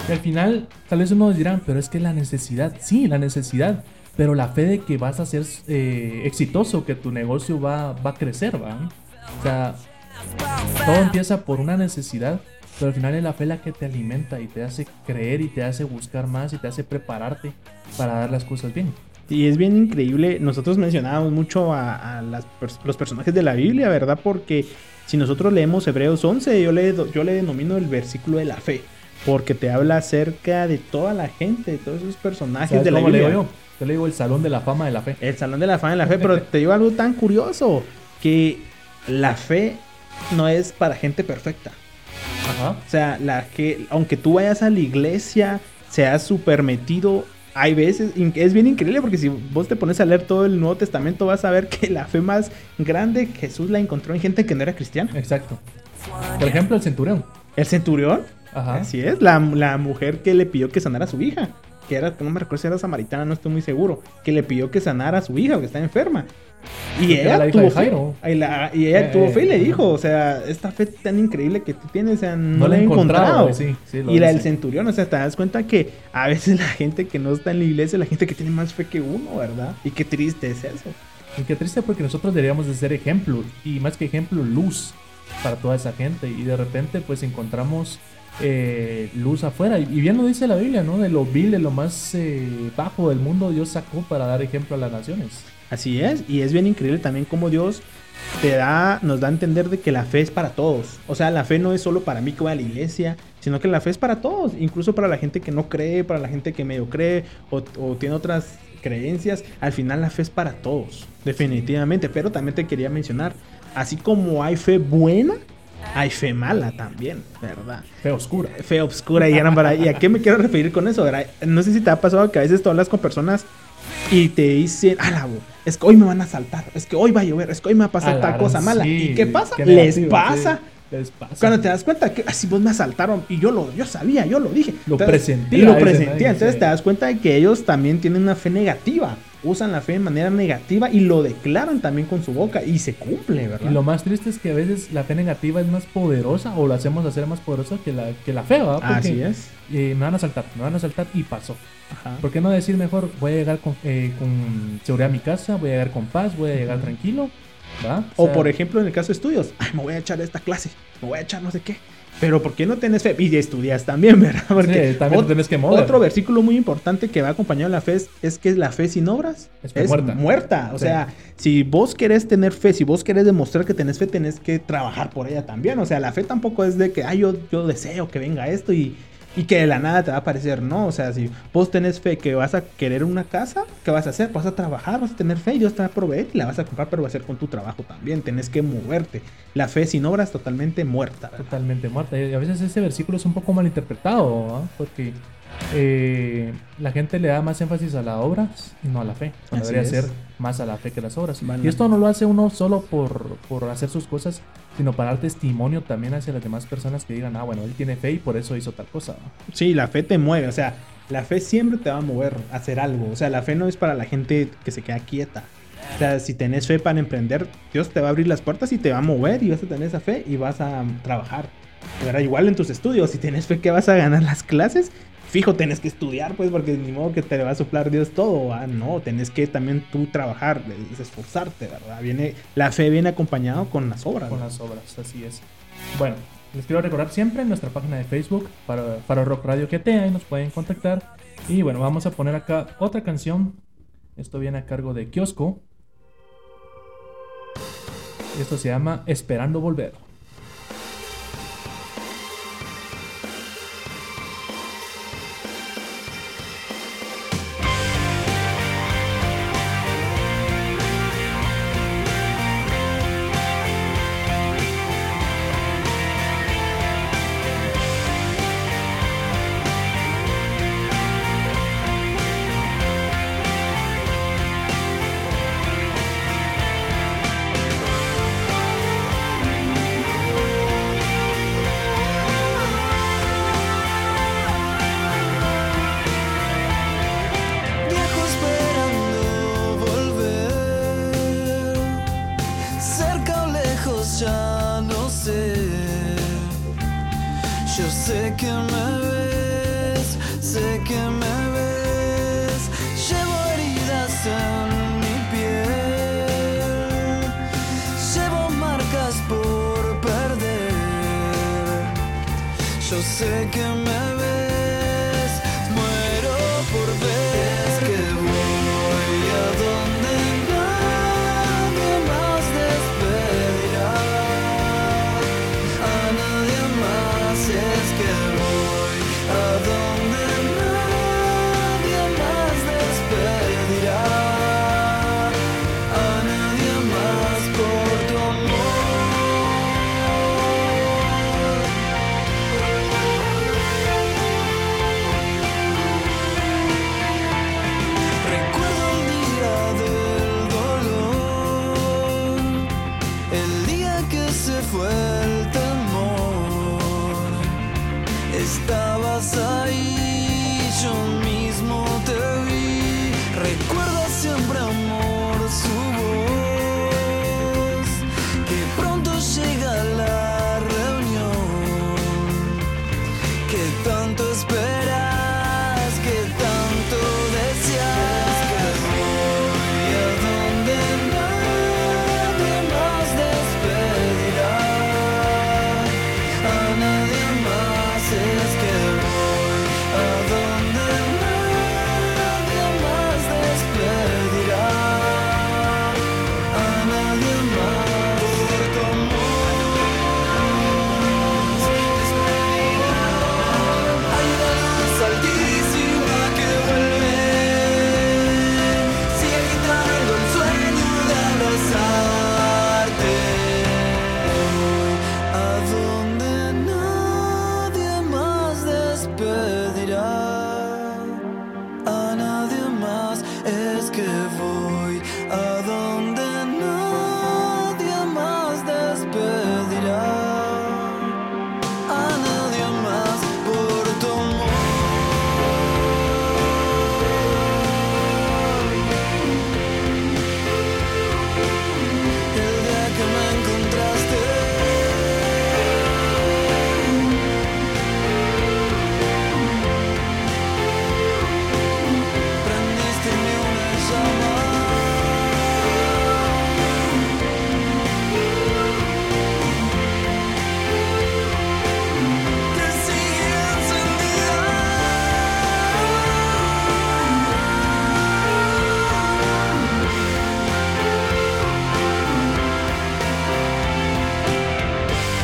Y al final, tal vez unos dirán, pero es que la necesidad, sí, la necesidad, pero la fe de que vas a ser eh, exitoso, que tu negocio va, va a crecer, ¿va? O sea, Todo empieza por una necesidad, pero al final es la fe la que te alimenta y te hace creer y te hace buscar más y te hace prepararte para dar las cosas bien. Y es bien increíble, nosotros mencionábamos mucho a, a las pers- los personajes de la Biblia, ¿verdad? Porque si nosotros leemos Hebreos 11, yo le, yo le denomino el versículo de la fe, porque te habla acerca de toda la gente, de todos esos personajes ¿Sabes de la cómo le Biblia. digo yo? Yo le digo el salón de la fama de la fe. El Salón de la Fama de la Fe, pero te digo algo tan curioso, que la fe no es para gente perfecta. Ajá. O sea, la que, aunque tú vayas a la iglesia, seas súper metido, hay veces, es bien increíble porque si vos te pones a leer todo el Nuevo Testamento vas a ver que la fe más grande Jesús la encontró en gente que no era cristiana. Exacto. Por ejemplo, el centurión. El centurión, Ajá. así es, la, la mujer que le pidió que sanara a su hija, que era, no me recuerdo si era samaritana, no estoy muy seguro, que le pidió que sanara a su hija que está enferma. Y ella la tuvo fe. Y, la- y ella Eh, tuvo fe y le dijo, o sea, esta fe tan increíble que tú tienes, o sea, no, No la he encontrado. güey, sí, sí, lo y la del centurión, o sea, te das cuenta que a veces la gente que no está en la iglesia es la gente que tiene más fe que uno, ¿verdad? Y qué triste es eso. Y qué triste porque nosotros deberíamos de ser ejemplo y más que ejemplo, luz para toda esa gente. Y de repente pues encontramos eh, luz afuera. Y y bien lo dice la Biblia, ¿no? De lo vil, de lo más eh, bajo del mundo, Dios sacó para dar ejemplo a las naciones. Así es, y es bien increíble también como Dios te da, nos da a entender de que la fe es para todos. O sea, la fe no es solo para mí que voy a la iglesia, sino que la fe es para todos, incluso para la gente que no cree, para la gente que medio cree o, o tiene otras creencias. Al final la fe es para todos, definitivamente. Pero también te quería mencionar, así como hay fe buena, hay fe mala también, ¿verdad? Fe oscura. fe obscura y para ¿Y a qué me quiero referir con eso? verdad? No sé si te ha pasado que a veces tú hablas con personas y te dicen, ah, es que hoy me van a saltar, es que hoy va a llover, es que hoy me va a pasar tal cosa mala. sí, ¿Y qué pasa? qué Les negativo, pasa. sí, les pasa. Cuando te das cuenta que así vos me asaltaron y yo lo yo sabía, yo lo dije. Lo Entonces, presentía, y Lo presentía. ¿no? Entonces te das cuenta de que ellos también tienen una fe negativa. Usan la fe de manera negativa y lo declaran también con su boca y se cumple, ¿verdad? Y lo más triste es que a veces la fe negativa es más poderosa o la hacemos hacer más poderosa que la, que la fe, ¿verdad? Porque, Así es. eh, me van a saltar, me van a saltar y pasó. Ajá. ¿Por qué no decir mejor, voy a llegar con, eh, con seguridad a mi casa, voy a llegar con paz, voy a llegar tranquilo? ¿va? O sea, por ejemplo, en el caso de estudios, ay, me voy a echar esta clase, me voy a echar no sé qué. Pero ¿por qué no tenés fe? Y estudias también, ¿verdad? Porque Sí, también tenés que mover. Otro versículo muy importante que va acompañado de la fe es, es que la fe sin obras Es muerta. muerta. O Sí. sea, si vos querés tener fe, si vos querés demostrar que tenés fe, tenés que trabajar por ella también. O sea, la fe tampoco es de que, ay, yo, yo deseo que venga esto y, y que de la nada te va a aparecer. No, o sea, si vos tenés fe que vas a querer una casa, ¿qué vas a hacer? Vas a trabajar, vas a tener fe y Dios te va a proveer y la vas a comprar, pero va a ser con tu trabajo también. Tenés que moverte. La fe sin obras totalmente muerta. totalmente muerta. Y a veces ese versículo es un poco malinterpretado, ¿va? porque eh, la gente le da más énfasis a las obras y no a la fe. Así debería es. ser más a la fe que las obras. Y esto no lo hace uno solo por, por hacer sus cosas, sino para dar testimonio también hacia las demás personas que digan, ah, bueno, él tiene fe y por eso hizo tal cosa. Sí, la fe te mueve, o sea, la fe siempre te va a mover a hacer algo. O sea, la fe no es para la gente que se queda quieta. O sea, si tenés fe para emprender, Dios te va a abrir las puertas y te va a mover y vas a tener esa fe y vas a trabajar. Pero igual en tus estudios, si tenés fe que vas a ganar las clases, fijo, tenés que estudiar, pues, porque ni modo que te va a soplar Dios todo. No, tenés que también tú trabajar, es esforzarte, ¿verdad? Viene, la fe viene acompañado con las obras. con las obras, así es. Bueno, les quiero recordar siempre nuestra página de Facebook para, para Rock Radio QT, ahí nos pueden contactar. Y bueno, vamos a poner acá otra canción. Esto viene a cargo de Kiosco. Esto se llama Esperando Volver.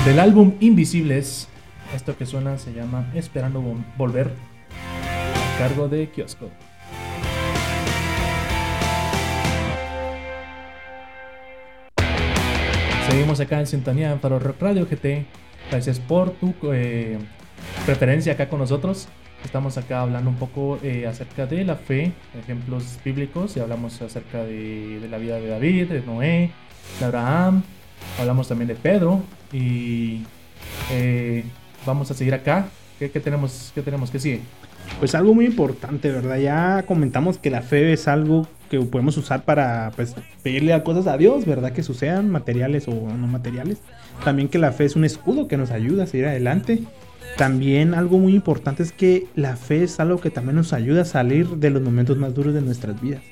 Del álbum Invisibles, esto que suena se llama Esperando Vol- Volver, a cargo de Kiosco. Seguimos acá en sintonía en Faro Rock Radio GT. Gracias por tu eh, preferencia acá con nosotros. Estamos acá hablando un poco eh, acerca de la fe, ejemplos bíblicos, y hablamos acerca de la vida de David, de Noé, de Abraham, hablamos también de Pedro, y eh, vamos a seguir acá. ¿Qué, qué tenemos, ¿Qué tenemos? ¿Qué sigue? Pues algo muy importante, ¿verdad? Ya comentamos que la fe es algo que podemos usar para pues, pedirle a cosas a Dios, ¿verdad? Que sucedan materiales o no materiales. También que la fe es un escudo que nos ayuda a seguir adelante. También algo muy importante es que la fe es algo que también nos ayuda a salir de los momentos más duros de nuestras vidas.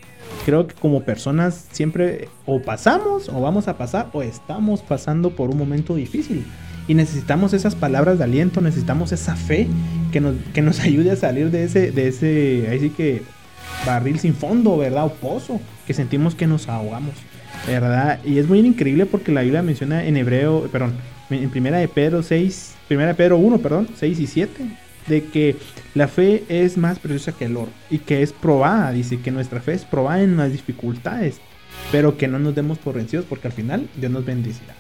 Creo que como personas siempre o pasamos o vamos a pasar o estamos pasando por un momento difícil. Y necesitamos esas palabras de aliento, necesitamos esa fe que nos, que nos ayude a salir de ese, de ese, ahí sí que barril sin fondo, ¿verdad? O pozo, que sentimos que nos ahogamos, ¿verdad? Y es muy increíble porque la Biblia menciona en hebreo, perdón, en primera de Pedro 6, primera de Pedro 1, perdón, 6 y 7, de que la fe es más preciosa que el oro y que es probada, dice que nuestra fe es probada en las dificultades, pero que no nos demos por vencidos porque al final Dios nos bendecirá.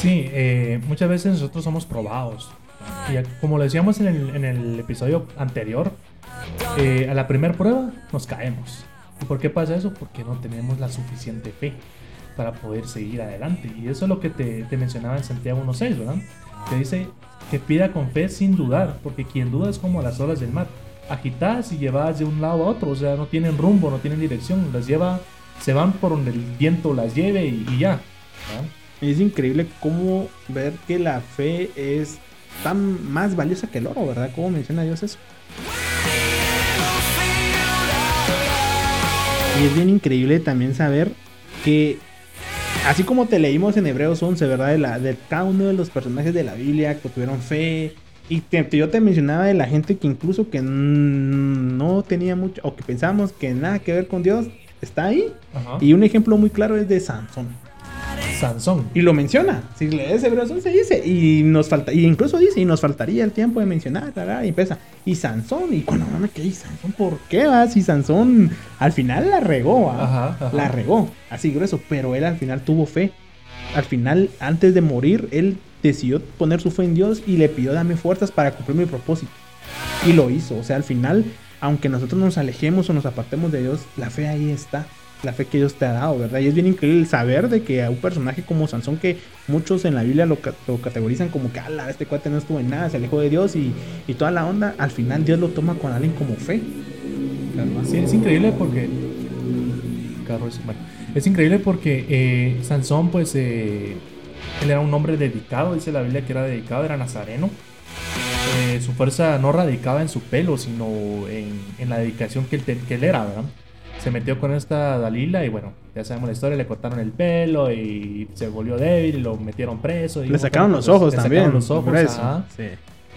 Sí, eh, muchas veces nosotros somos probados. Y como lo decíamos en el, en el episodio anterior, eh, a la primera prueba nos caemos. ¿Y por qué pasa eso? Porque no tenemos la suficiente fe para poder seguir adelante. Y eso es lo que te, te mencionaba en Santiago 1.6, ¿verdad? Que dice que pida con fe sin dudar, porque quien duda es como las olas del mar, agitadas y llevadas de un lado a otro, o sea, no tienen rumbo, no tienen dirección, las lleva, se van por donde el viento las lleve y, ya. ¿verdad? Es increíble cómo ver que la fe es tan más valiosa que el oro, ¿verdad? Como menciona Dios eso. Y es bien increíble también saber que, así como te leímos en Hebreos 11, ¿verdad? De, la, de cada uno de los personajes de la Biblia que tuvieron fe, Y te- yo te mencionaba de la gente que incluso que no tenía mucho, o que pensábamos que nada que ver con Dios, está ahí. Ajá. Y un ejemplo muy claro es de Sansón. Sansón. Y lo menciona. Si lees Hebreos 11 dice. Y nos falta, y incluso dice, y nos faltaría el tiempo de mencionar, y empieza. Y Sansón, y no me quedé, ¿y Sansón por qué va? Si Sansón al final la regó, ajá. la regó, así grueso, pero él al final tuvo fe. Al final, antes de morir, él decidió poner su fe en Dios y le pidió dame fuerzas para cumplir mi propósito. Y lo hizo, o sea, al final, aunque nosotros nos alejemos o nos apartemos de Dios, la fe ahí está. La fe que Dios te ha dado, ¿verdad? Y es bien increíble el saber de que a un personaje como Sansón, que muchos en la Biblia lo, lo categorizan como que, ala, este cuate no estuvo en nada, se alejó de Dios y, y toda la onda, al final Dios lo toma con alguien como fe. Sí, es increíble porque. Es, bueno, es increíble porque eh, Sansón, pues, eh, él era un hombre dedicado, dice la Biblia que era dedicado, era nazareno. Eh, su fuerza no radicaba en su pelo, sino en, en la dedicación que él, que él era, ¿verdad? Se metió con esta Dalila y bueno, ya sabemos la historia, le cortaron el pelo y se volvió débil y lo metieron preso. y Le sacaron los ojos Le también. sacaron los ojos, ajá. Sí.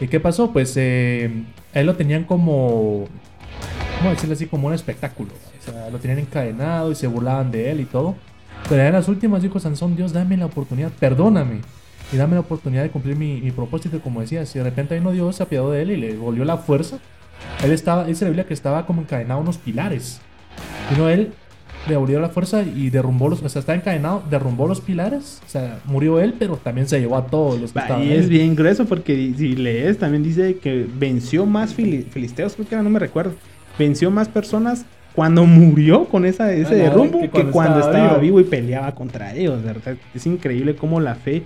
¿Y qué pasó? Pues eh, él lo tenían como, ¿cómo decirlo así? Como un espectáculo. O sea, lo tenían encadenado y se burlaban de él y todo. Pero en las últimas dijo Sansón, Dios, dame la oportunidad, perdóname. Y dame la oportunidad de cumplir mi, mi propósito, como decía. Si de repente vino Dios, se apiadó de él y le volvió la fuerza. Él estaba, dice la Biblia que estaba como encadenado a unos pilares. Vino él, le volvió la fuerza y derrumbó los, o sea, estaba encadenado, derrumbó los pilares. O sea, murió él, pero también se llevó a todos los que Va, estaban y ahí. es bien grueso porque si lees también dice que venció más fili- filisteos, creo que era, no me recuerdo. Venció más personas cuando murió con esa, ese Ah, derrumbo que que cuando cuando, estaba estaba vivo. vivo. y peleaba contra ellos, ¿verdad? Es increíble cómo la fe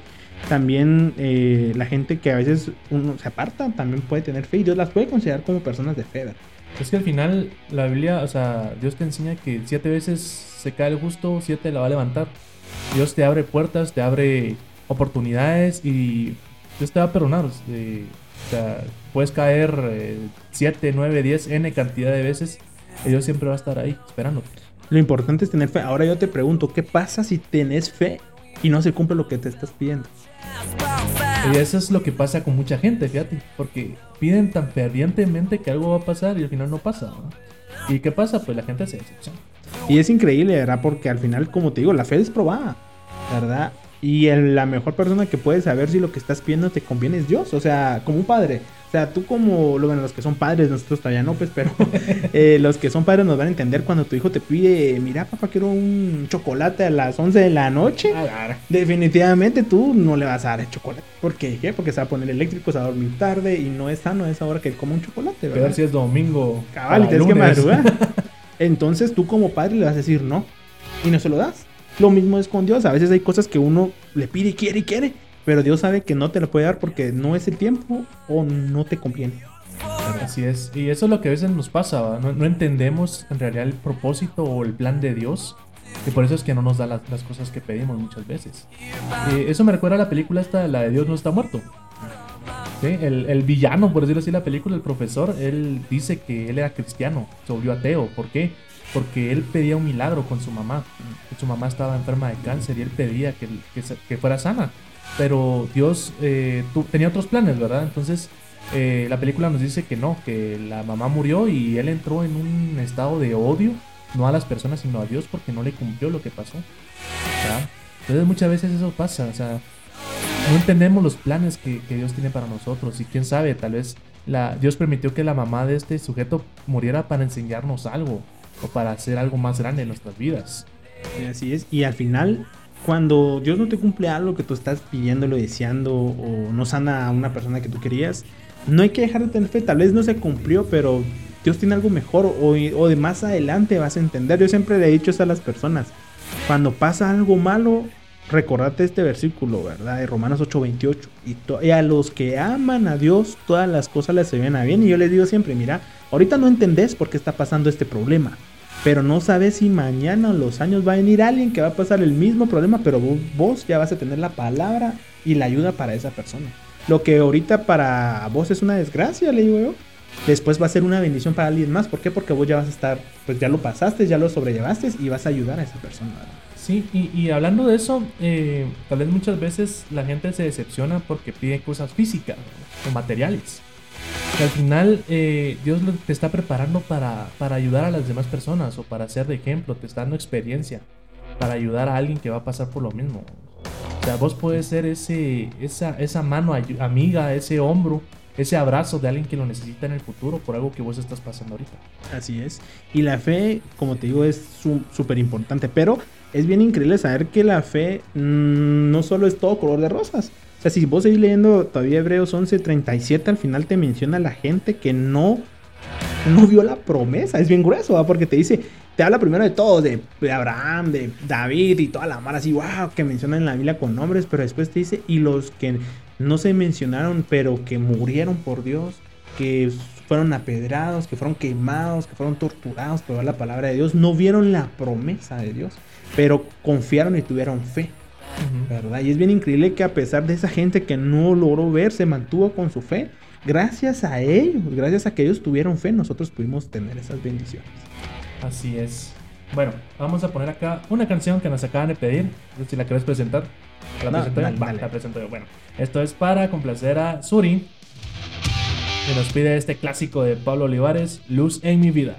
también, eh, la gente que a veces uno se aparta, también puede tener fe y Dios las puede considerar como personas de fe, ¿verdad? Es que al final la Biblia, o sea, Dios te enseña que siete veces se cae el justo, siete la va a levantar. Dios te abre puertas, te abre oportunidades y Dios te va a perdonar. eh, o sea, puedes caer eh, siete, nueve, diez, n cantidad de veces y Dios siempre va a estar ahí esperándote. Lo importante es tener fe. Ahora yo te pregunto, ¿qué pasa si tenés fe y no se cumple lo que te estás pidiendo? Y eso es lo que pasa con mucha gente, fíjate, porque piden tan fervientemente que algo va a pasar y al final no pasa. ¿no? ¿Y qué pasa? Pues la gente se decepciona. Y es increíble, ¿verdad? Porque al final, como te digo, la fe es probada, ¿verdad? Y la mejor persona que puede saber si lo que estás pidiendo te conviene es Dios, o sea, como un padre. O sea, tú como, bueno, los que son padres, nosotros todavía no, pues, pero eh, los que son padres nos van a entender cuando tu hijo te pide, mira, papá, quiero un chocolate a las 11 de la noche. Definitivamente tú no le vas a dar el chocolate. ¿Por qué? ¿Qué? Porque se va a poner eléctrico, se va a dormir tarde y no es sano a esa hora que él coma un chocolate, ¿verdad? ver si es domingo. Cabal, tienes que madrugar. Entonces tú como padre le vas a decir no y no se lo das. Lo mismo es con Dios. A veces hay cosas que uno le pide y quiere y quiere, pero Dios sabe que no te lo puede dar porque no es el tiempo o no te conviene. Así es. Y eso es lo que a veces nos pasa. No, no entendemos en realidad el propósito o el plan de Dios. Y por eso es que no nos da las, las cosas que pedimos muchas veces. Eso me recuerda a la película esta, la de Dios no está muerto. ¿Sí? El, el villano, por decirlo así, la película, el profesor, él dice que él era cristiano, se volvió ateo. ¿Por qué? Porque él pedía un milagro con su mamá. Su mamá estaba enferma de cáncer y él pedía que, que, que fuera sana. Pero Dios eh, tenía otros planes, ¿verdad? Entonces eh, la película nos dice que no, que la mamá murió y él entró en un estado de odio, no a las personas, sino a Dios porque no le cumplió lo que pasó. Entonces muchas veces eso pasa, o sea, no entendemos los planes que, Dios tiene para nosotros y quién sabe, tal vez la, Dios permitió que la mamá de este sujeto muriera para enseñarnos algo o para hacer algo más grande en nuestras vidas. Así es. Y al final, cuando Dios no te cumple algo que tú estás pidiéndolo, deseando o no sana a una persona que tú querías, no hay que dejar de tener fe. Tal vez no se cumplió, pero Dios tiene algo mejor o, o de más adelante vas a entender. Yo siempre le he dicho eso a las personas. Cuando pasa algo malo, recordate este versículo, ¿verdad? De Romanos 8:28. Y, y a los que aman a Dios, todas las cosas les se ven a bien. Y yo les digo siempre, mira, ahorita no entendés por qué está pasando este problema. Pero no sabes si mañana o los años va a venir alguien que va a pasar el mismo problema, pero vos, ya vas a tener la palabra y la ayuda para esa persona. Lo que ahorita para vos es una desgracia, le digo yo, después va a ser una bendición para alguien más. ¿Por qué? Porque vos ya vas a estar, pues ya lo pasaste, ya lo sobrellevaste y vas a ayudar a esa persona. Sí, y, y hablando de eso, eh, tal vez muchas veces la gente se decepciona porque pide cosas físicas o materiales. Al final eh, Dios te está preparando para, para ayudar a las demás personas o para ser de ejemplo, te está dando experiencia para ayudar a alguien que va a pasar por lo mismo. O sea, vos puedes ser ese, esa, esa mano amiga, ese hombro, ese abrazo de alguien que lo necesita en el futuro por algo que vos estás pasando ahorita. Así es. Y la fe, como te digo, es súper importante. Pero es bien increíble saber que la fe mm, no solo es todo color de rosas. Sea, si vos seguís leyendo todavía Hebreos 11:37, al final te menciona la gente que no, no vio la promesa. Es bien grueso, porque te dice, te habla primero de todo, de, Abraham, de David y toda la mar así, wow, que mencionan en la Biblia con nombres, pero después te dice, y los que no se mencionaron, pero que murieron por Dios, que fueron apedrados, que fueron quemados, que fueron torturados por la palabra de Dios, no vieron la promesa de Dios, pero confiaron y tuvieron fe. ¿Verdad? Y es bien increíble que a pesar de esa gente que no logró ver, se mantuvo con su fe. Gracias a ellos, gracias a que ellos tuvieron fe, nosotros pudimos tener esas bendiciones. Así es. Bueno, vamos a poner acá una canción que nos acaban de pedir. No sé si la querés presentar. ¿La No, presento yo? dale, Va, dale. la presento yo. Bueno, esto es para complacer a Suri. Que nos pide este clásico de Pablo Olivares, Luz en mi vida.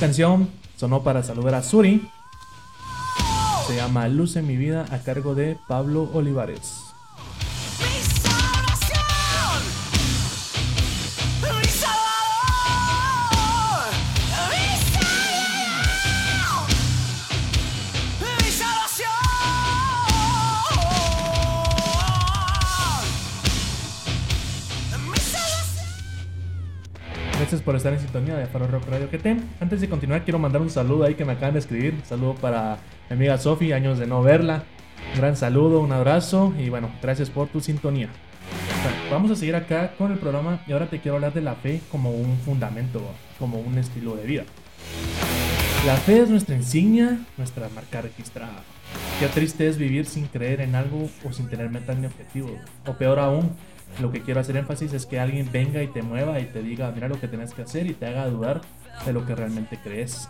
Canción sonó para saludar a Suri. Se llama Luz en mi vida a cargo de Pablo Olivares. Gracias por estar en sintonía de Faro Rock Radio QT. Antes de continuar, quiero mandar un saludo ahí que me acaban de escribir. Un saludo para mi amiga Sofi, años de no verla. Un gran saludo, un abrazo y bueno, gracias por tu sintonía. Vamos a seguir acá con el programa y ahora te quiero hablar de la fe como un fundamento, como un estilo de vida. La fe es nuestra insignia, nuestra marca registrada. Qué triste es vivir sin creer en algo o sin tener meta ni objetivo. O peor aún, lo que quiero hacer énfasis es que alguien venga y te mueva y te diga, mira lo que tienes que hacer y te haga dudar de lo que realmente crees.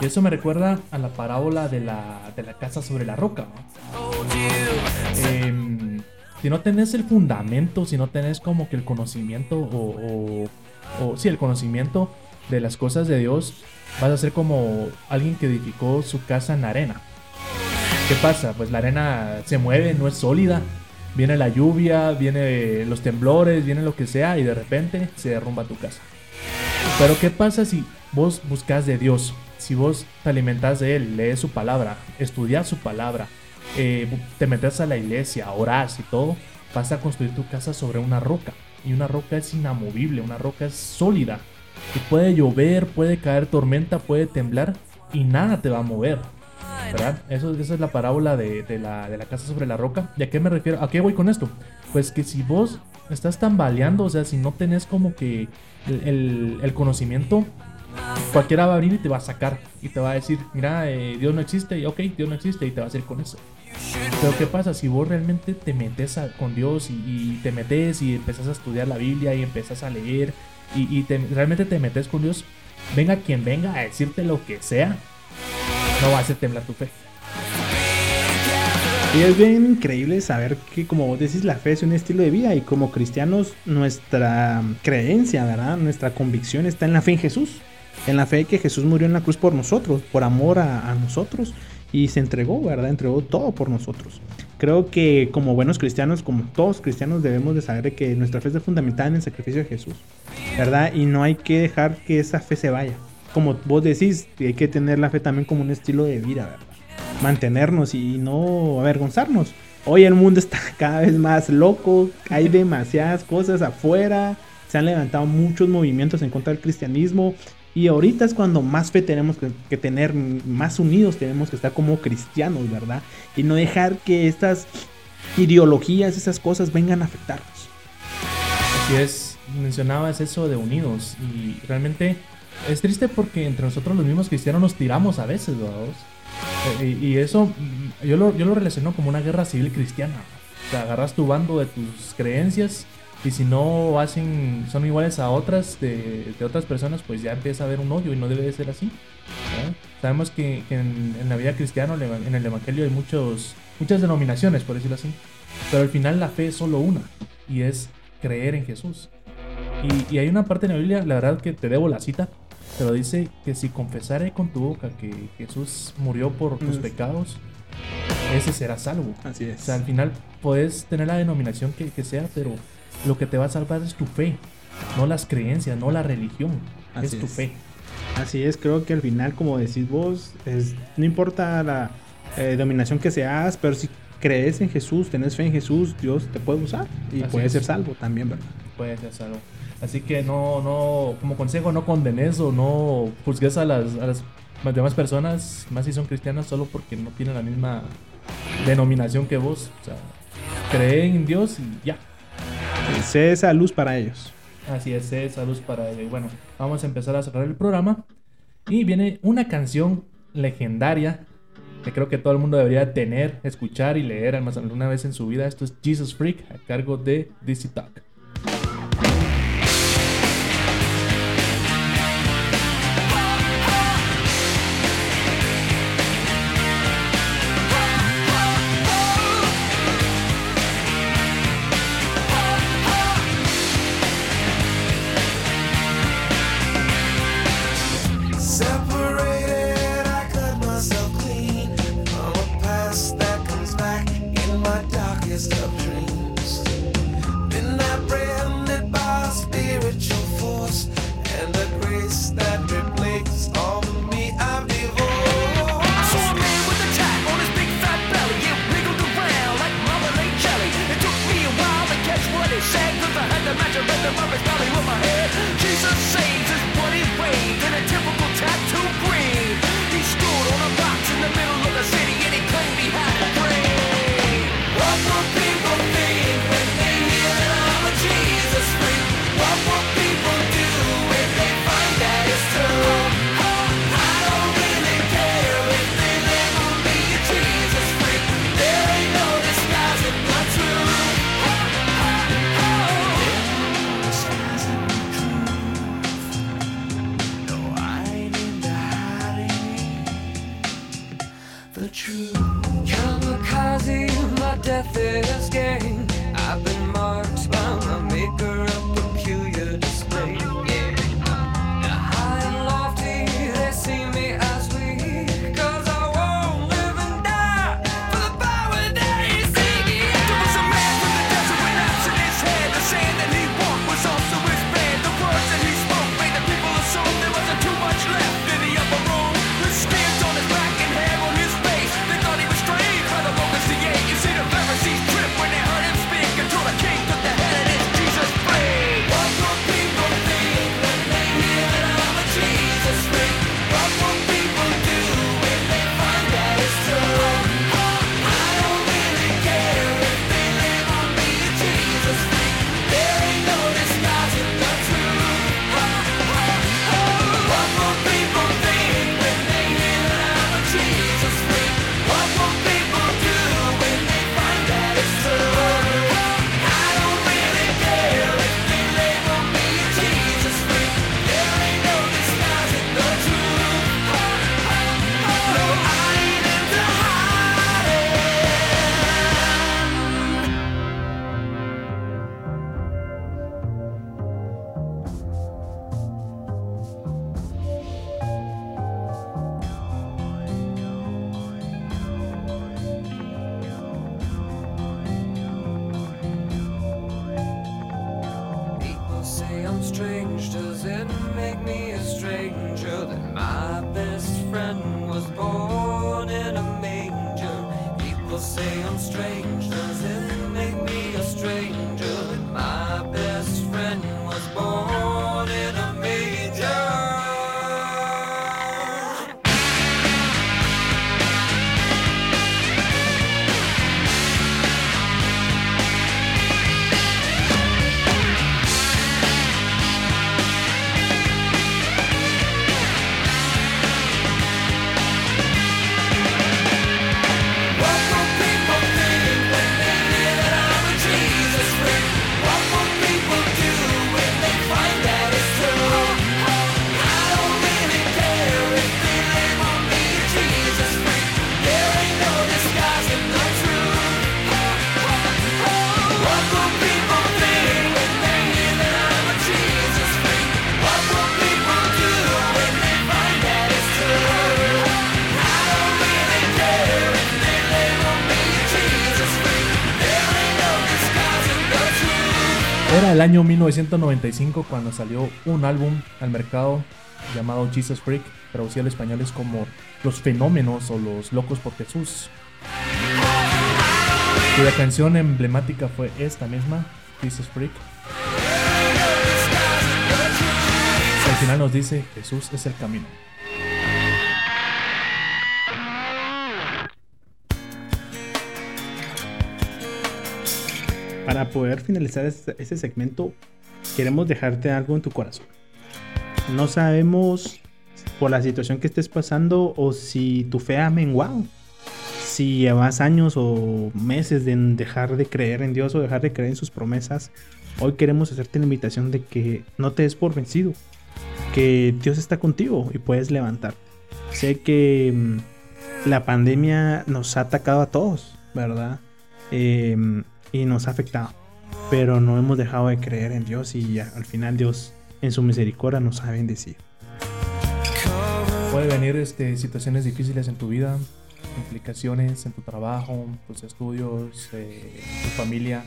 Y eso me recuerda a la parábola de la, de la casa sobre la roca. Em, si no tenés el fundamento, si no tenés como que el conocimiento o, o, o sí, el conocimiento de las cosas de Dios, vas a ser como alguien que edificó su casa en arena. ¿Qué pasa? Pues la arena se mueve, no es sólida. Viene la lluvia, viene los temblores, viene lo que sea y de repente se derrumba tu casa. Pero ¿qué pasa si vos buscas de Dios? Si vos te alimentas de Él, lees su palabra, estudias su palabra, eh, te metes a la iglesia, orás y todo, vas a construir tu casa sobre una roca. Y una roca es inamovible, una roca es sólida. Y puede llover, puede caer tormenta, puede temblar y nada te va a mover. ¿Verdad? Eso, esa es la parábola de, la, de la casa sobre la roca. ¿Y a qué me refiero? ¿A qué voy con esto? Pues que si vos estás tambaleando, o sea, si no tenés como que el, el- conocimiento, cualquiera va a venir y te va a sacar y te va a decir, mira, eh, Dios no existe, y ok, Dios no existe, y te va a hacer con eso. Pero ¿qué pasa si vos realmente te metes con Dios y, te metes y empezás a estudiar la Biblia y empezás a leer y, y te- realmente te metes con Dios? Venga quien venga a decirte lo que sea, no hacer temblar tu fe. Y es bien increíble saber que, como vos decís, la fe es un estilo de vida y como cristianos nuestra creencia, ¿verdad? Nuestra convicción está en la fe en Jesús. En la fe que Jesús murió en la cruz por nosotros, por amor a, a nosotros y se entregó, ¿verdad? Entregó todo por nosotros. Creo que como buenos cristianos, como todos cristianos, debemos de saber que nuestra fe es fundamental en el sacrificio de Jesús, ¿verdad? Y no hay que dejar que esa fe se vaya. Como vos decís, hay que tener la fe también como un estilo de vida, ¿verdad? mantenernos y no avergonzarnos. Hoy el mundo está cada vez más loco, hay demasiadas cosas afuera, se han levantado muchos movimientos en contra del cristianismo y ahorita es cuando más fe tenemos que, tener, más unidos tenemos que estar como cristianos, ¿verdad? Y no dejar que estas ideologías, esas cosas vengan a afectarnos. Así es, mencionabas eso de unidos y realmente es triste porque entre nosotros los mismos cristianos nos tiramos a veces, ¿verdad? Eh, Y, eso yo lo, yo lo relaciono como una guerra civil cristiana. Sea, agarras tu bando de tus creencias y si no hacen, son iguales a otras de, de otras personas, pues ya empieza a haber un odio y no debe de ser así. Sabemos que, en, en la vida cristiana, en el Evangelio hay muchos, muchas denominaciones, por decirlo así. Pero al final la fe es solo una y es creer en Jesús. Y, y hay una parte en la Biblia, la verdad que te debo la cita, pero dice que si confesare con tu boca que Jesús murió por tus Mm. pecados, ese será salvo. Así O sea, al final puedes tener la denominación que, que sea, pero lo que te va a salvar es tu fe, no las creencias, no la religión, Así es tu es. fe. Así es, creo que al final, como decís vos, es- no importa la eh, dominación que seas, pero si crees en Jesús, tenés fe en Jesús, Dios te puede usar y Así puede es. ser salvo también, ¿verdad? Puede ser salvo. Así que no, no, como consejo, no condenes o no juzgues a las, a las demás personas, más si son cristianas, solo porque no tienen la misma denominación que vos. O sea, cree en Dios y ya. Sé esa luz para ellos. Así es, esa luz para ello. Y Bueno, vamos a empezar a cerrar el programa. Y viene una canción legendaria que creo que todo el mundo debería tener, escuchar y leer al menos alguna vez en su vida. Esto es Jesus Freak a cargo de DC Talk. Era el año 1995 cuando salió un álbum al mercado llamado Jesus Freak, traducido al español es como Los Fenómenos o Los Locos por Jesús. Cuya canción emblemática fue esta misma, Jesus Freak. Al final nos dice, Jesús es el camino. Para poder finalizar este, segmento, queremos dejarte algo en tu corazón. No sabemos por la situación que estés pasando o si tu fe ha menguado. Si llevas años o meses de dejar de creer en Dios o dejar de creer en sus promesas, hoy queremos hacerte la invitación de que no te des por vencido. Que Dios está contigo y puedes levantar. Sé que mm, la pandemia nos ha atacado a todos, ¿verdad? Em, y nos ha afectado. Pero no hemos dejado de creer en Dios y al final Dios en su misericordia nos ha bendecido. Puede venir este, situaciones difíciles en tu vida, complicaciones en tu trabajo, tus estudios, eh, tu familia,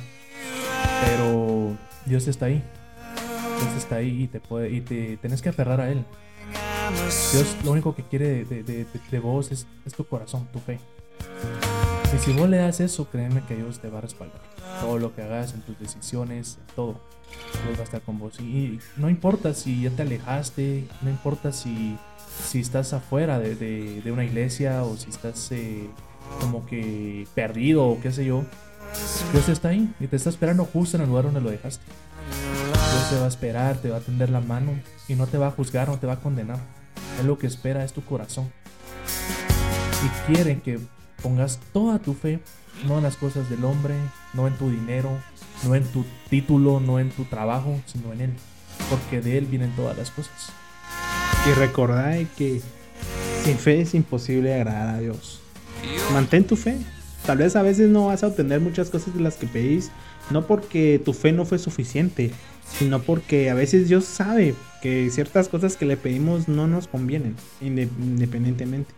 pero Dios está ahí. Dios está ahí y te puede y te tienes que aferrar a él. Dios lo único que quiere de- de vos es, es tu corazón, tu fe. Y si vos le das eso, créeme que Dios te va a respaldar. Todo lo que hagas en tus decisiones, todo. Dios va a estar con vos. Y, no importa si ya te alejaste, no importa si, si estás afuera de, de- de una iglesia o si estás eh, como que perdido o qué sé yo. Dios está ahí y te está esperando justo en el lugar donde lo dejaste. Dios te va a esperar, te va a tender la mano y no te va a juzgar, no te va a condenar. Él lo que espera es tu corazón. Y quiere que pongas toda tu fe, no en las cosas del hombre, no en tu dinero, no en tu título, no en tu trabajo, sino en Él. Porque de Él vienen todas las cosas. Y recordad que sin fe es imposible agradar a Dios. Mantén tu fe. Tal vez a veces no vas a obtener muchas cosas de las que pedís, no porque tu fe no fue suficiente, sino porque a veces Dios sabe que ciertas cosas que le pedimos no nos convienen, inde- independientemente.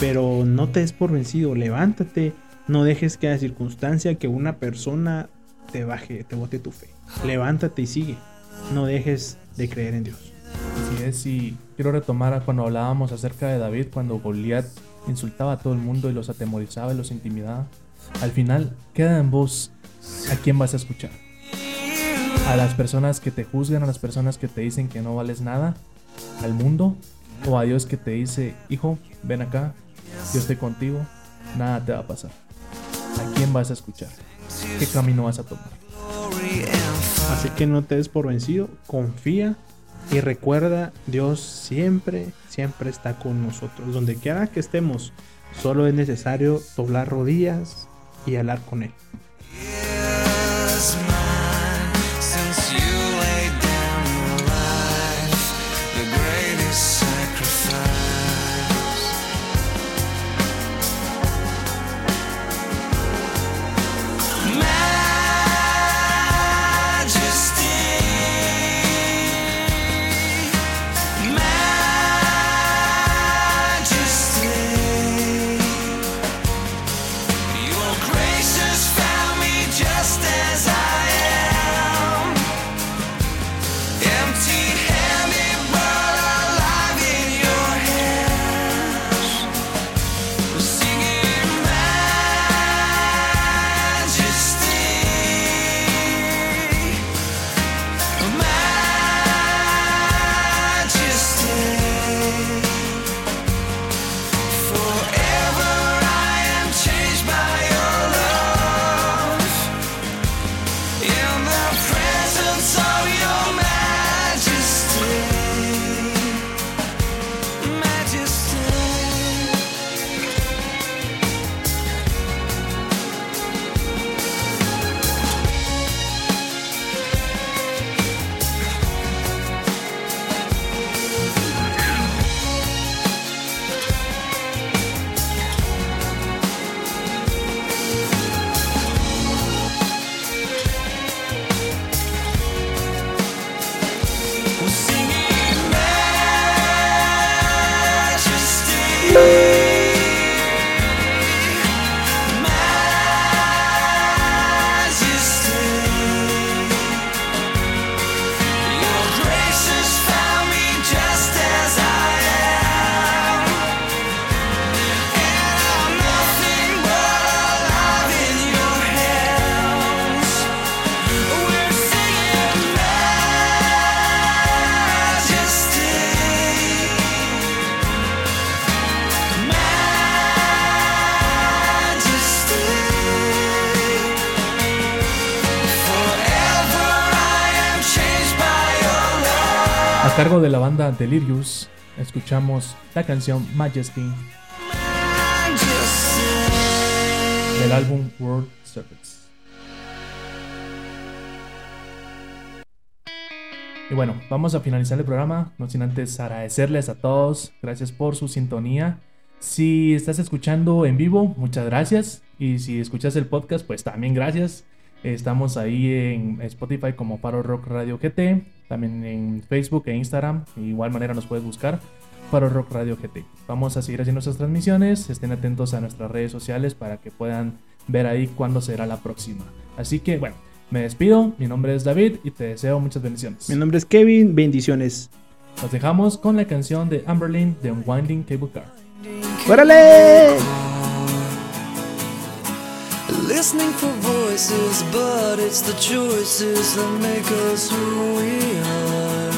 Pero no te des por vencido, levántate, no dejes que la circunstancia, que una persona te baje, te bote tu fe. Levántate y sigue. No dejes de creer en Dios. Así es, y quiero retomar a cuando hablábamos acerca de David, cuando Goliat insultaba a todo el mundo y los atemorizaba y los intimidaba. Al final, queda en vos a quién vas a escuchar. A las personas que te juzgan, a las personas que te dicen que no vales nada, al mundo, o a Dios que te dice, hijo, ven acá, yo estoy contigo, nada te va a pasar. ¿A quién vas a escuchar? ¿Qué camino vas a tomar? Así que no te des por vencido, confía y recuerda, Dios siempre, siempre está con nosotros. Donde quiera que estemos, solo es necesario doblar rodillas y hablar con Él. De la banda Delirious, escuchamos la canción Majesty del álbum World Service. Y bueno, vamos a finalizar el programa, no sin antes agradecerles a todos, gracias por su sintonía. Si estás escuchando en vivo, muchas gracias. Y si escuchas el podcast, pues también gracias. Estamos ahí en Spotify como Paro Rock Radio GT, también en Facebook e Instagram, de igual manera nos puedes buscar Paro Rock Radio GT. Vamos a seguir haciendo nuestras transmisiones, estén atentos a nuestras redes sociales para que puedan ver ahí cuándo será la próxima. Así que bueno, me despido, mi nombre es David y te deseo muchas bendiciones. Mi nombre es Kevin, bendiciones. Nos dejamos con la canción de Amberlin de Unwinding Cable Car. ¡Órale! Listening for voices, but it's the choices that make us who we are.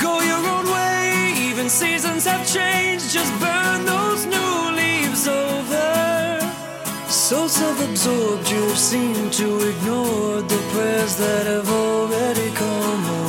Go your own way, even seasons have changed. Just burn those new leaves over. So self absorbed, you seem to ignore the prayers that have already come above.